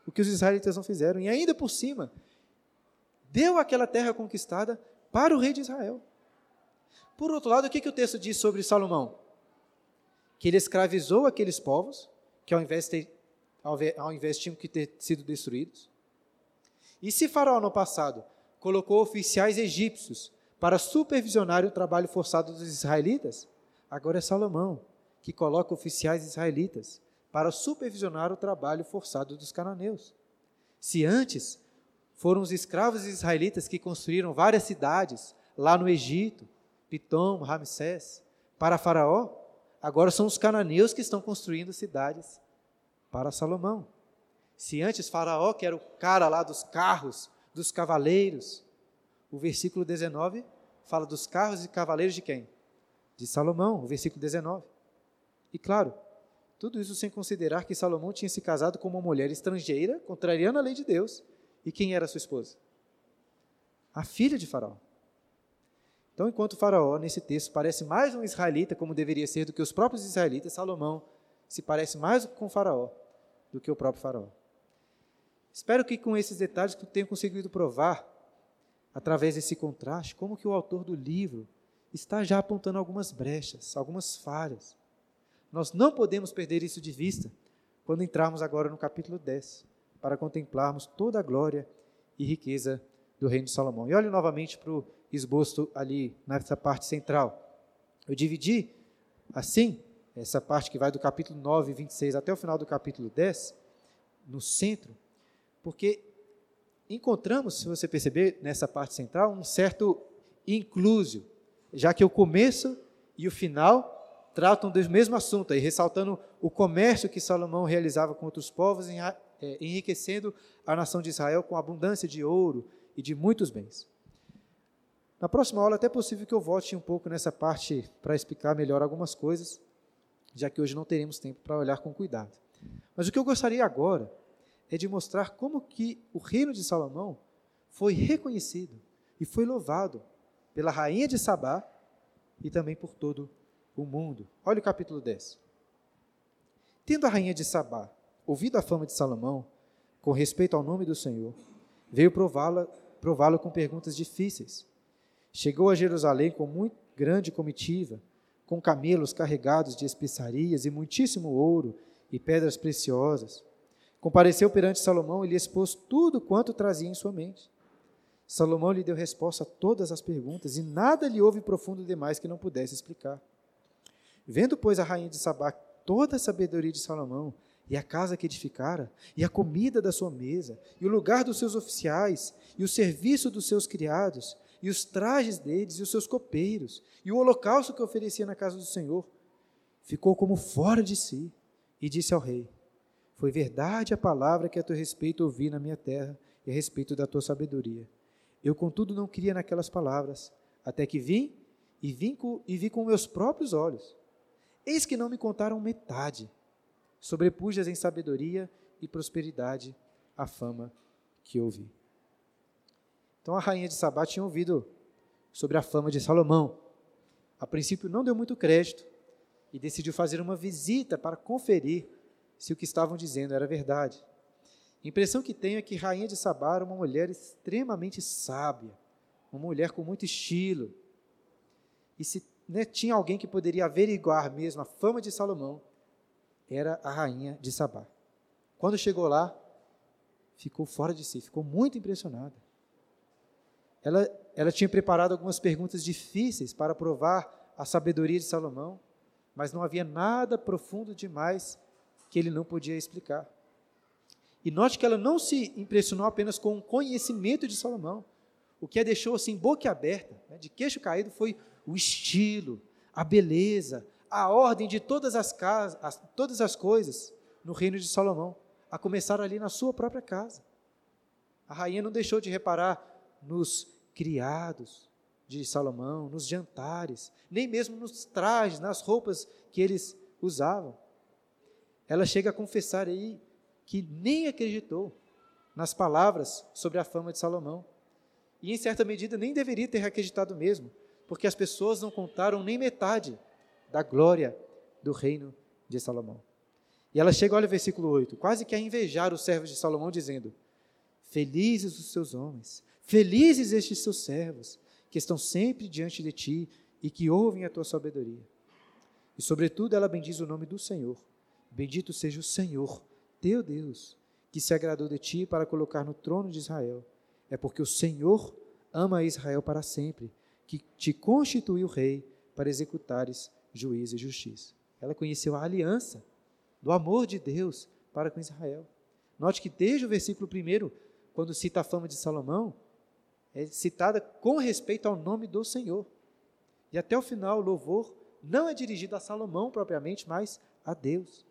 o que os israelitas não fizeram, e ainda por cima, deu aquela terra conquistada para o rei de Israel. Por outro lado, o que, que o texto diz sobre Salomão? Que ele escravizou aqueles povos, que ao invés, de ter, ao invés tinham que ter sido destruídos. E se Faraó no passado colocou oficiais egípcios para supervisionar o trabalho forçado dos israelitas, agora é Salomão que coloca oficiais israelitas para supervisionar o trabalho forçado dos cananeus. Se antes foram os escravos israelitas que construíram várias cidades lá no Egito, Pitom, Ramsés, para Faraó, agora são os cananeus que estão construindo cidades para Salomão. Se antes Faraó, que era o cara lá dos carros, dos cavaleiros, o versículo 19 fala dos carros e cavaleiros de quem? De Salomão, o versículo 19. E claro, tudo isso sem considerar que Salomão tinha se casado com uma mulher estrangeira, contrariando a lei de Deus. E quem era sua esposa? A filha de Faraó. Então, enquanto Faraó, nesse texto, parece mais um israelita, como deveria ser, do que os próprios israelitas, Salomão se parece mais com Faraó do que o próprio Faraó. Espero que com esses detalhes eu tenha conseguido provar, através desse contraste, como que o autor do livro está já apontando algumas brechas, algumas falhas. Nós não podemos perder isso de vista quando entrarmos agora no capítulo 10, para contemplarmos toda a glória e riqueza do reino de Salomão. E olhe novamente para o esboço ali, nessa parte central. Eu dividi assim, essa parte que vai do capítulo 9, 26 até o final do capítulo 10, no centro, porque encontramos, se você perceber, nessa parte central, um certo inclusio, já que o começo e o final tratam do mesmo assunto, aí, ressaltando o comércio que Salomão realizava com outros povos, é, enriquecendo a nação de Israel com abundância de ouro e de muitos bens. Na próxima aula, é até possível que eu volte um pouco nessa parte para explicar melhor algumas coisas, já que hoje não teremos tempo para olhar com cuidado. Mas o que eu gostaria agora é de mostrar como que o reino de Salomão foi reconhecido e foi louvado pela rainha de Sabá e também por todo o mundo. Olha o capítulo 10. Tendo a rainha de Sabá ouvido a fama de Salomão, com respeito ao nome do Senhor, veio prová-lo prová com perguntas difíceis. Chegou a Jerusalém com muito grande comitiva, com camelos carregados de especiarias e muitíssimo ouro e pedras preciosas. Compareceu perante Salomão e lhe expôs tudo quanto trazia em sua mente. Salomão lhe deu resposta a todas as perguntas, e nada lhe houve profundo demais que não pudesse explicar. Vendo, pois, a rainha de Sabá toda a sabedoria de Salomão, e a casa que edificara, e a comida da sua mesa, e o lugar dos seus oficiais, e o serviço dos seus criados, e os trajes deles, e os seus copeiros, e o holocausto que oferecia na casa do Senhor, ficou como fora de si, e disse ao rei: Foi verdade a palavra que a teu respeito ouvi na minha terra, e a respeito da tua sabedoria. Eu, contudo, não cria naquelas palavras, até que vim e, vim com, e vi com meus próprios olhos. Eis que não me contaram metade. Sobrepujas em sabedoria e prosperidade a fama que ouvi. Então a rainha de Sabá tinha ouvido sobre a fama de Salomão. A princípio não deu muito crédito e decidiu fazer uma visita para conferir se o que estavam dizendo era verdade. A impressão que tenho é que Rainha de Sabá era uma mulher extremamente sábia, uma mulher com muito estilo. E se né, tinha alguém que poderia averiguar mesmo a fama de Salomão, era a Rainha de Sabá. Quando chegou lá, ficou fora de si, ficou muito impressionada. Ela, ela tinha preparado algumas perguntas difíceis para provar a sabedoria de Salomão, mas não havia nada profundo demais que ele não podia explicar. E note que ela não se impressionou apenas com o conhecimento de Salomão. O que a deixou assim boquiaberta, né, de queixo caído, foi o estilo, a beleza, a ordem de todas as casas, as, todas as coisas no reino de Salomão, a começar ali na sua própria casa. A rainha não deixou de reparar nos criados de Salomão, nos jantares, nem mesmo nos trajes, nas roupas que eles usavam. Ela chega a confessar aí que nem acreditou nas palavras sobre a fama de Salomão. E, em certa medida, nem deveria ter acreditado mesmo, porque as pessoas não contaram nem metade da glória do reino de Salomão. E ela chega, olha o versículo 8, quase que a invejar os servos de Salomão, dizendo: Felizes os seus homens, felizes estes seus servos, que estão sempre diante de ti e que ouvem a tua sabedoria. E, sobretudo, ela bendiz o nome do Senhor. Bendito seja o Senhor, teu Deus, que se agradou de ti para colocar no trono de Israel. É porque o Senhor ama Israel para sempre, que te constituiu rei para executares juízo e justiça. Ela conheceu a aliança do amor de Deus para com Israel. Note que desde o versículo 1, quando cita a fama de Salomão, é citada com respeito ao nome do Senhor. E até o final, o louvor não é dirigido a Salomão propriamente, mas a Deus.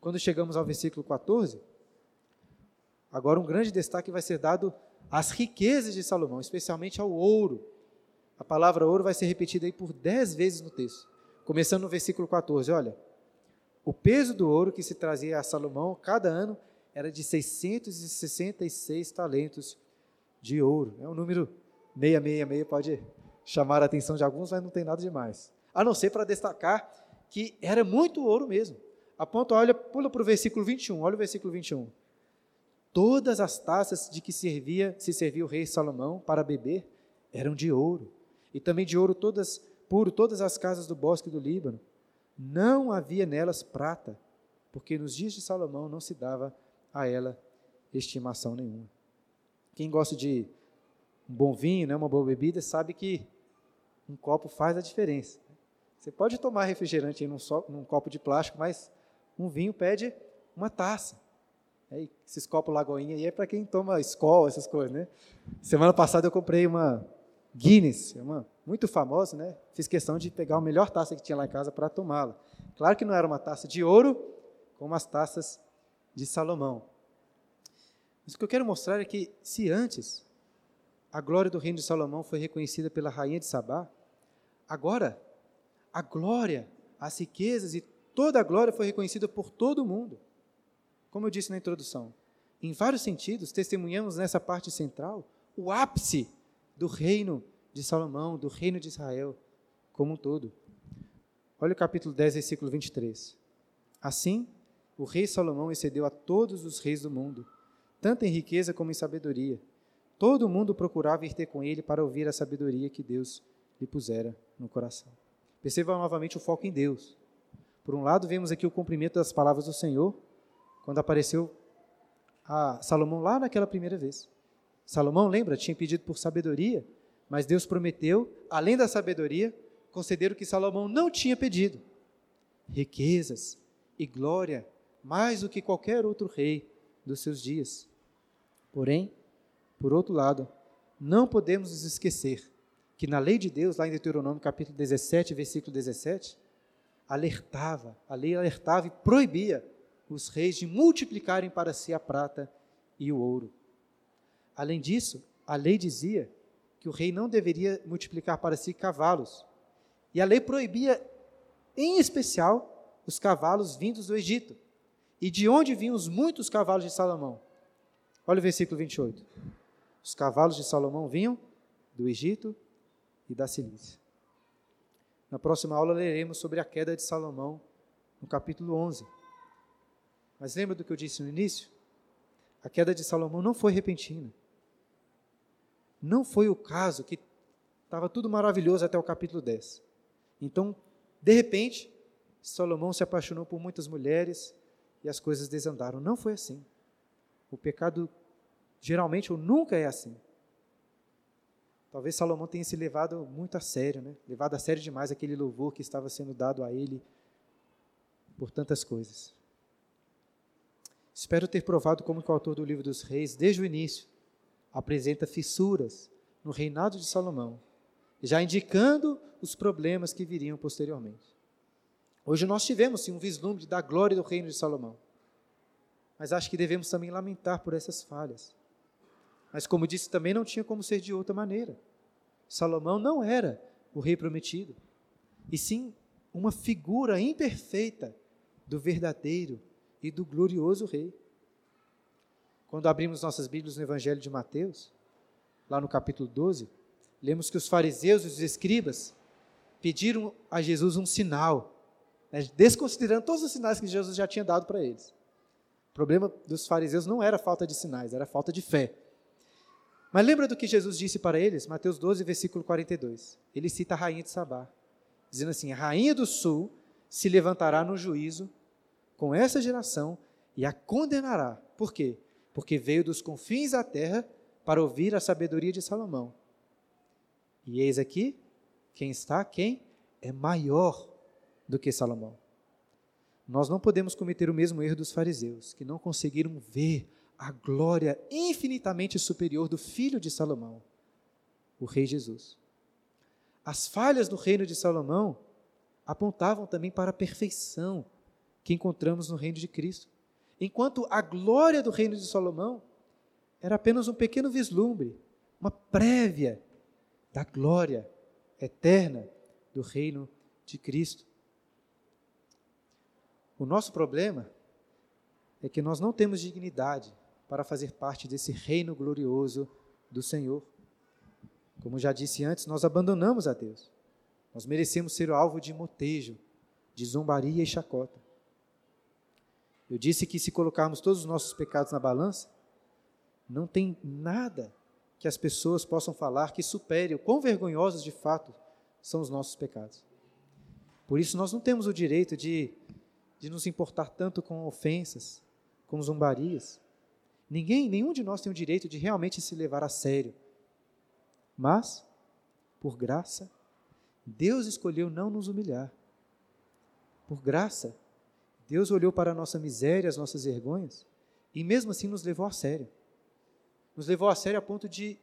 Quando chegamos ao versículo 14, agora um grande destaque vai ser dado às riquezas de Salomão, especialmente ao ouro. A palavra ouro vai ser repetida aí por dez vezes no texto. Começando no versículo 14, olha. O peso do ouro que se trazia a Salomão cada ano era de 666 talentos de ouro. É um número 666, pode chamar a atenção de alguns, mas não tem nada demais. A não ser para destacar que era muito ouro mesmo. Aponta, olha, pula para o versículo 21, olha o versículo 21. Todas as taças de que servia, se servia o rei Salomão para beber eram de ouro, e também de ouro todas, puro todas as casas do bosque do Líbano. Não havia nelas prata, porque nos dias de Salomão não se dava a ela estimação nenhuma. Quem gosta de um bom vinho, né, uma boa bebida, sabe que um copo faz a diferença. Você pode tomar refrigerante num, só, num copo de plástico, mas um vinho pede uma taça. É, esses copos Lagoinha aí é para quem toma escola, essas coisas, né? Semana passada eu comprei uma Guinness, uma muito famosa, né? Fiz questão de pegar a melhor taça que tinha lá em casa para tomá-la. Claro que não era uma taça de ouro, como as taças de Salomão. Mas o que eu quero mostrar é que se antes a glória do reino de Salomão foi reconhecida pela rainha de Sabá, agora a glória, as riquezas e toda a glória foi reconhecida por todo mundo. Como eu disse na introdução, em vários sentidos, testemunhamos nessa parte central o ápice do reino de Salomão, do reino de Israel como um todo. Olha o capítulo 10, versículo 23. Assim, o rei Salomão excedeu a todos os reis do mundo, tanto em riqueza como em sabedoria. Todo mundo procurava ir ter com ele para ouvir a sabedoria que Deus lhe pusera no coração. Perceba novamente o foco em Deus. Por um lado, vemos aqui o cumprimento das palavras do Senhor, quando apareceu a Salomão lá naquela primeira vez. Salomão, lembra, tinha pedido por sabedoria, mas Deus prometeu, além da sabedoria, conceder o que Salomão não tinha pedido: riquezas e glória, mais do que qualquer outro rei dos seus dias. Porém, por outro lado, não podemos nos esquecer que na lei de Deus, lá em Deuteronômio capítulo 17, versículo 17, alertava, a lei alertava e proibia os reis de multiplicarem para si a prata e o ouro. Além disso, a lei dizia que o rei não deveria multiplicar para si cavalos. E a lei proibia, em especial, os cavalos vindos do Egito. E de onde vinham os muitos cavalos de Salomão? Olha o versículo 28. Os cavalos de Salomão vinham do Egito e da Cilícia. Na próxima aula leremos sobre a queda de Salomão, no capítulo 11. Mas lembra do que eu disse no início? A queda de Salomão não foi repentina. Não foi o caso que estava tudo maravilhoso até o capítulo 10. Então, de repente, Salomão se apaixonou por muitas mulheres e as coisas desandaram. Não foi assim. O pecado geralmente ou nunca é assim. Talvez Salomão tenha se levado muito a sério, né? levado a sério demais aquele louvor que estava sendo dado a ele por tantas coisas. Espero ter provado como que o autor do livro dos reis, desde o início, apresenta fissuras no reinado de Salomão, já indicando os problemas que viriam posteriormente. Hoje nós tivemos sim um vislumbre da glória do reino de Salomão, mas acho que devemos também lamentar por essas falhas. Mas, como disse, também não tinha como ser de outra maneira. Salomão não era o rei prometido, e sim uma figura imperfeita do verdadeiro e do glorioso Rei. Quando abrimos nossas Bíblias no Evangelho de Mateus, lá no capítulo 12, lemos que os fariseus e os escribas pediram a Jesus um sinal, né, desconsiderando todos os sinais que Jesus já tinha dado para eles. O problema dos fariseus não era falta de sinais, era falta de fé. Mas lembra do que Jesus disse para eles? Mateus 12, versículo 42. Ele cita a rainha de Sabá, dizendo assim: A rainha do sul se levantará no juízo com essa geração e a condenará. Por quê? Porque veio dos confins da terra para ouvir a sabedoria de Salomão. E eis aqui, quem está, quem é maior do que Salomão. Nós não podemos cometer o mesmo erro dos fariseus, que não conseguiram ver a glória infinitamente superior do filho de Salomão, o rei Jesus. As falhas do reino de Salomão apontavam também para a perfeição que encontramos no reino de Cristo. Enquanto a glória do reino de Salomão era apenas um pequeno vislumbre, uma prévia da glória eterna do reino de Cristo. O nosso problema é que nós não temos dignidade para fazer parte desse reino glorioso do Senhor. Como já disse antes, nós abandonamos a Deus. Nós merecemos ser alvo de motejo, de zombaria e chacota. Eu disse que se colocarmos todos os nossos pecados na balança, não tem nada que as pessoas possam falar que supere o quão vergonhosos de fato são os nossos pecados. Por isso, nós não temos o direito de, de nos importar tanto com ofensas, com zombarias. Ninguém, nenhum de nós tem o direito de realmente se levar a sério. Mas, por graça, Deus escolheu não nos humilhar. Por graça, Deus olhou para a nossa miséria, as nossas vergonhas, e mesmo assim nos levou a sério. Nos levou a sério a ponto de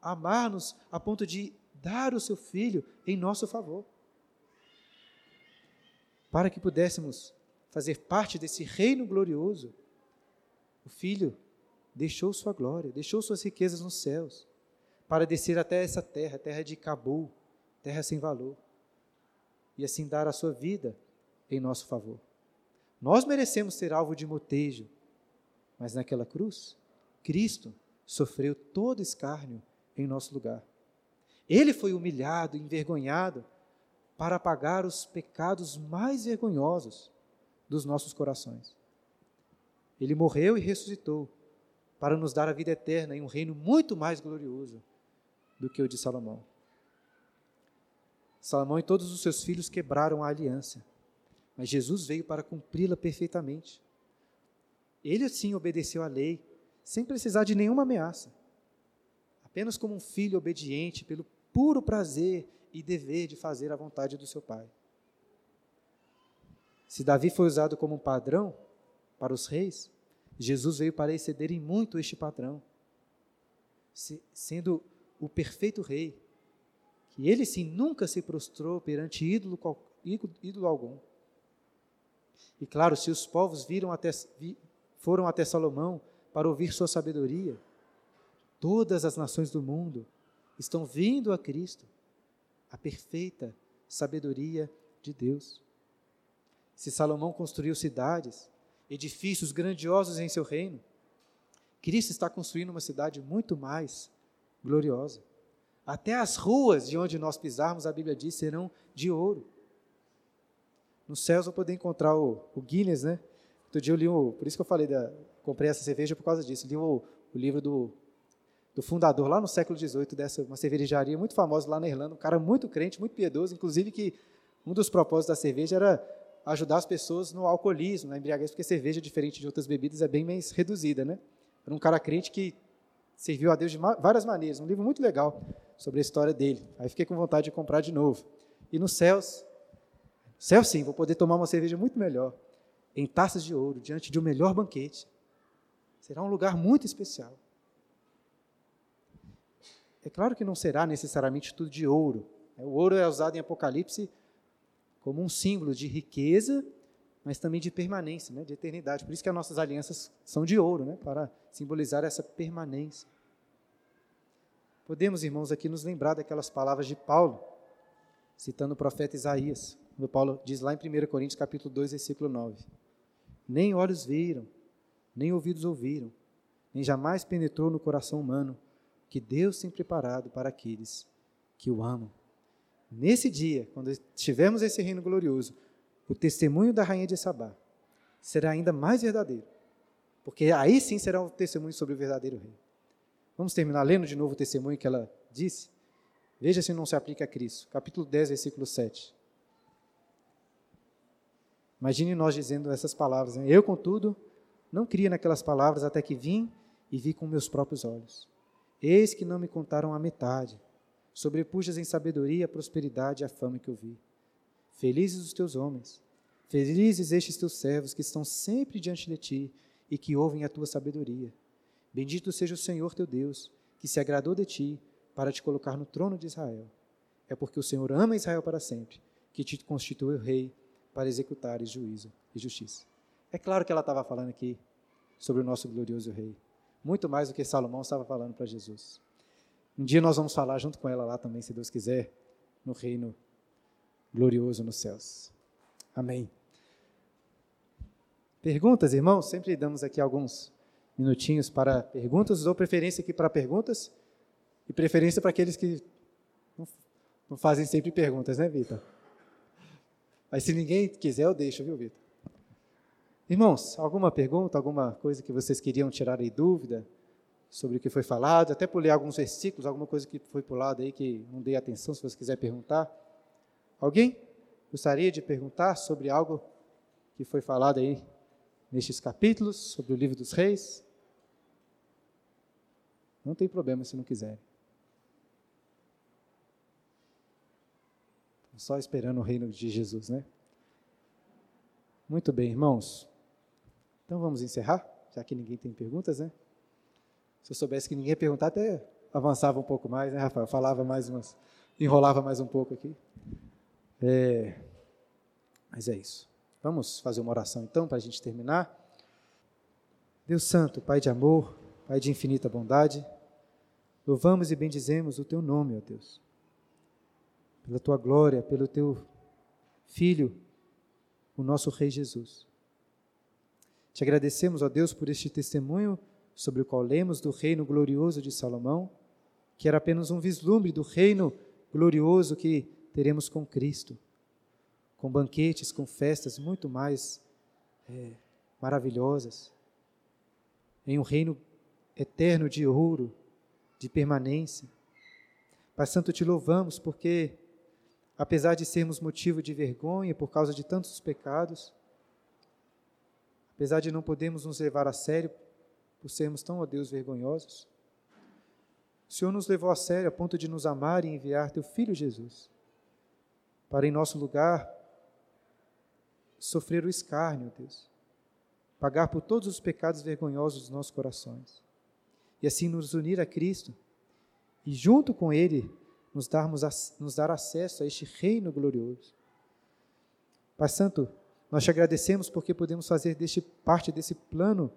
amar-nos, a ponto de dar o seu filho em nosso favor. Para que pudéssemos fazer parte desse reino glorioso, o filho deixou sua glória, deixou suas riquezas nos céus, para descer até essa terra, terra de Cabul, terra sem valor, e assim dar a sua vida em nosso favor. Nós merecemos ser alvo de motejo, Mas naquela cruz, Cristo sofreu todo escárnio em nosso lugar. Ele foi humilhado, envergonhado, para pagar os pecados mais vergonhosos dos nossos corações. Ele morreu e ressuscitou para nos dar a vida eterna em um reino muito mais glorioso do que o de Salomão. Salomão e todos os seus filhos quebraram a aliança, mas Jesus veio para cumpri-la perfeitamente. Ele, sim, obedeceu à lei, sem precisar de nenhuma ameaça, apenas como um filho obediente, pelo puro prazer e dever de fazer a vontade do seu pai. Se Davi foi usado como um padrão para os reis, Jesus veio para exceder em muito este padrão, sendo o perfeito rei, que ele sim nunca se prostrou perante ídolo, ídolo algum. E claro, se os povos até, foram até Salomão para ouvir sua sabedoria, todas as nações do mundo estão vindo a Cristo, a perfeita sabedoria de Deus. Se Salomão construiu cidades, edifícios grandiosos em seu reino, Cristo está construindo uma cidade muito mais gloriosa. Até as ruas de onde nós pisarmos, a Bíblia diz, serão de ouro. Nos céus eu poder encontrar o, o Guinness, né? Outro dia eu li o, por isso que eu falei da, comprei essa cerveja por causa disso. li o, o livro do, do fundador lá no século XVIII dessa uma cervejaria muito famosa lá na Irlanda, um cara muito crente, muito piedoso, inclusive que um dos propósitos da cerveja era ajudar as pessoas no alcoolismo, na embriaguez, porque cerveja, diferente de outras bebidas, é bem mais reduzida, né? Era um cara crente que serviu a Deus de várias maneiras. Um livro muito legal sobre a história dele. Aí fiquei com vontade de comprar de novo. E nos céus, céu sim, vou poder tomar uma cerveja muito melhor, em taças de ouro, diante de um melhor banquete. Será um lugar muito especial. É claro que não será necessariamente tudo de ouro. O ouro é usado em Apocalipse como um símbolo de riqueza, mas também de permanência, né, de eternidade. Por isso que as nossas alianças são de ouro, né, para simbolizar essa permanência. Podemos, irmãos, aqui nos lembrar daquelas palavras de Paulo, citando o profeta Isaías, quando Paulo diz lá em 1 Coríntios capítulo 2, versículo 9: Nem olhos viram, nem ouvidos ouviram, nem jamais penetrou no coração humano que Deus tem preparado para aqueles que o amam. Nesse dia, quando tivermos esse reino glorioso, o testemunho da rainha de Sabá será ainda mais verdadeiro, porque aí sim será um testemunho sobre o verdadeiro rei. Vamos terminar lendo de novo o testemunho que ela disse? Veja se não se aplica a Cristo. Capítulo 10, versículo 7. Imagine nós dizendo essas palavras. Né? Eu, contudo, não cria naquelas palavras até que vim e vi com meus próprios olhos. Eis que não me contaram a metade. Sobrepujas em sabedoria, a prosperidade e a fama que eu vi. Felizes os teus homens. Felizes estes teus servos que estão sempre diante de ti e que ouvem a tua sabedoria. Bendito seja o Senhor teu Deus, que se agradou de ti para te colocar no trono de Israel. É porque o Senhor ama Israel para sempre, que te constituiu rei para executares juízo e justiça. É claro que ela estava falando aqui sobre o nosso glorioso rei, muito mais do que Salomão estava falando para Jesus. Um dia nós vamos falar junto com ela lá também, se Deus quiser, no reino glorioso nos céus. Amém. Perguntas, irmãos? Sempre damos aqui alguns minutinhos para perguntas, ou preferência aqui para perguntas, e preferência para aqueles que não, fazem sempre perguntas, né, Vitor? Mas se ninguém quiser, eu deixo, viu, Vitor? Irmãos, alguma pergunta, alguma coisa que vocês queriam tirar aí dúvida sobre o que foi falado? Até por ler alguns versículos, alguma coisa que foi pulada aí que não dei atenção, se você quiser perguntar. Alguém gostaria de perguntar sobre algo que foi falado aí nestes capítulos, sobre o livro dos reis? Não tem problema se não quiserem. Só esperando o reino de Jesus, né? Muito bem, irmãos. Então vamos encerrar, já que ninguém tem perguntas, né? Se eu soubesse que ninguém ia perguntar, até avançava um pouco mais, né, Rafael? Falava mais umas. enrolava mais um pouco aqui. É, mas é isso. Vamos fazer uma oração então, para a gente terminar. Deus Santo, Pai de amor, Pai de infinita bondade, louvamos e bendizemos o Teu nome, ó Deus, pela Tua glória, pelo Teu Filho, o nosso Rei Jesus. Te agradecemos, ó Deus, por este testemunho sobre o qual lemos do reino glorioso de Salomão, que era apenas um vislumbre do reino glorioso que teremos com Cristo, com banquetes, com festas muito mais é, maravilhosas, em um reino eterno de ouro, de permanência. Pai Santo, te louvamos porque, apesar de sermos motivo de vergonha por causa de tantos pecados, apesar de não podermos nos levar a sério por sermos tão, ó Deus, vergonhosos, o Senhor nos levou a sério a ponto de nos amar e enviar teu Filho Jesus para, em nosso lugar, sofrer o escárnio, Deus, pagar por todos os pecados vergonhosos dos nossos corações. E assim nos unir a Cristo e, junto com Ele, nos, darmos, nos dar acesso a este reino glorioso. Pai Santo, nós te agradecemos porque podemos fazer deste, parte desse plano,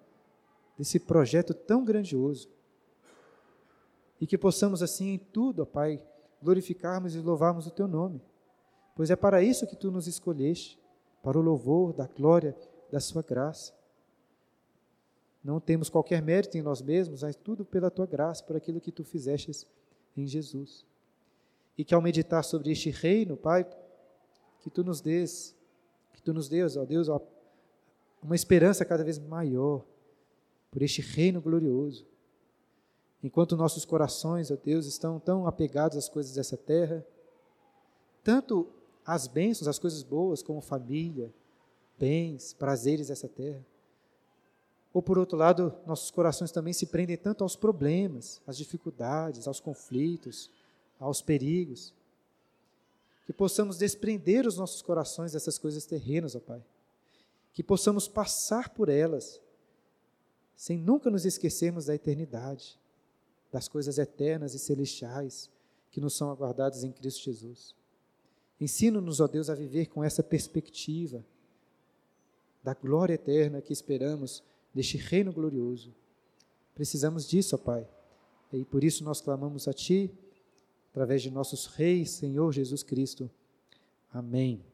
desse projeto tão grandioso. E que possamos, assim, em tudo, ó Pai, glorificarmos e louvarmos o Teu nome. Pois é para isso que Tu nos escolheste para o louvor da glória da Sua graça. Não temos qualquer mérito em nós mesmos, mas tudo pela tua graça, por aquilo que tu fizestes em Jesus. E que ao meditar sobre este reino, Pai, que tu nos des, que tu nos des, ó Deus, ó, uma esperança cada vez maior por este reino glorioso. Enquanto nossos corações, ó Deus, estão tão apegados às coisas dessa terra, tanto às bênçãos, às coisas boas, como família, bens, prazeres dessa terra, ou por outro lado, nossos corações também se prendem tanto aos problemas, às dificuldades, aos conflitos, aos perigos. Que possamos desprender os nossos corações dessas coisas terrenas, ó Pai. Que possamos passar por elas, sem nunca nos esquecermos da eternidade, das coisas eternas e celestiais que nos são aguardadas em Cristo Jesus. Ensina-nos, ó Deus, a viver com essa perspectiva da glória eterna que esperamos deste reino glorioso. Precisamos disso, ó Pai. E por isso nós clamamos a Ti, através de nossos reis, Senhor Jesus Cristo. Amém.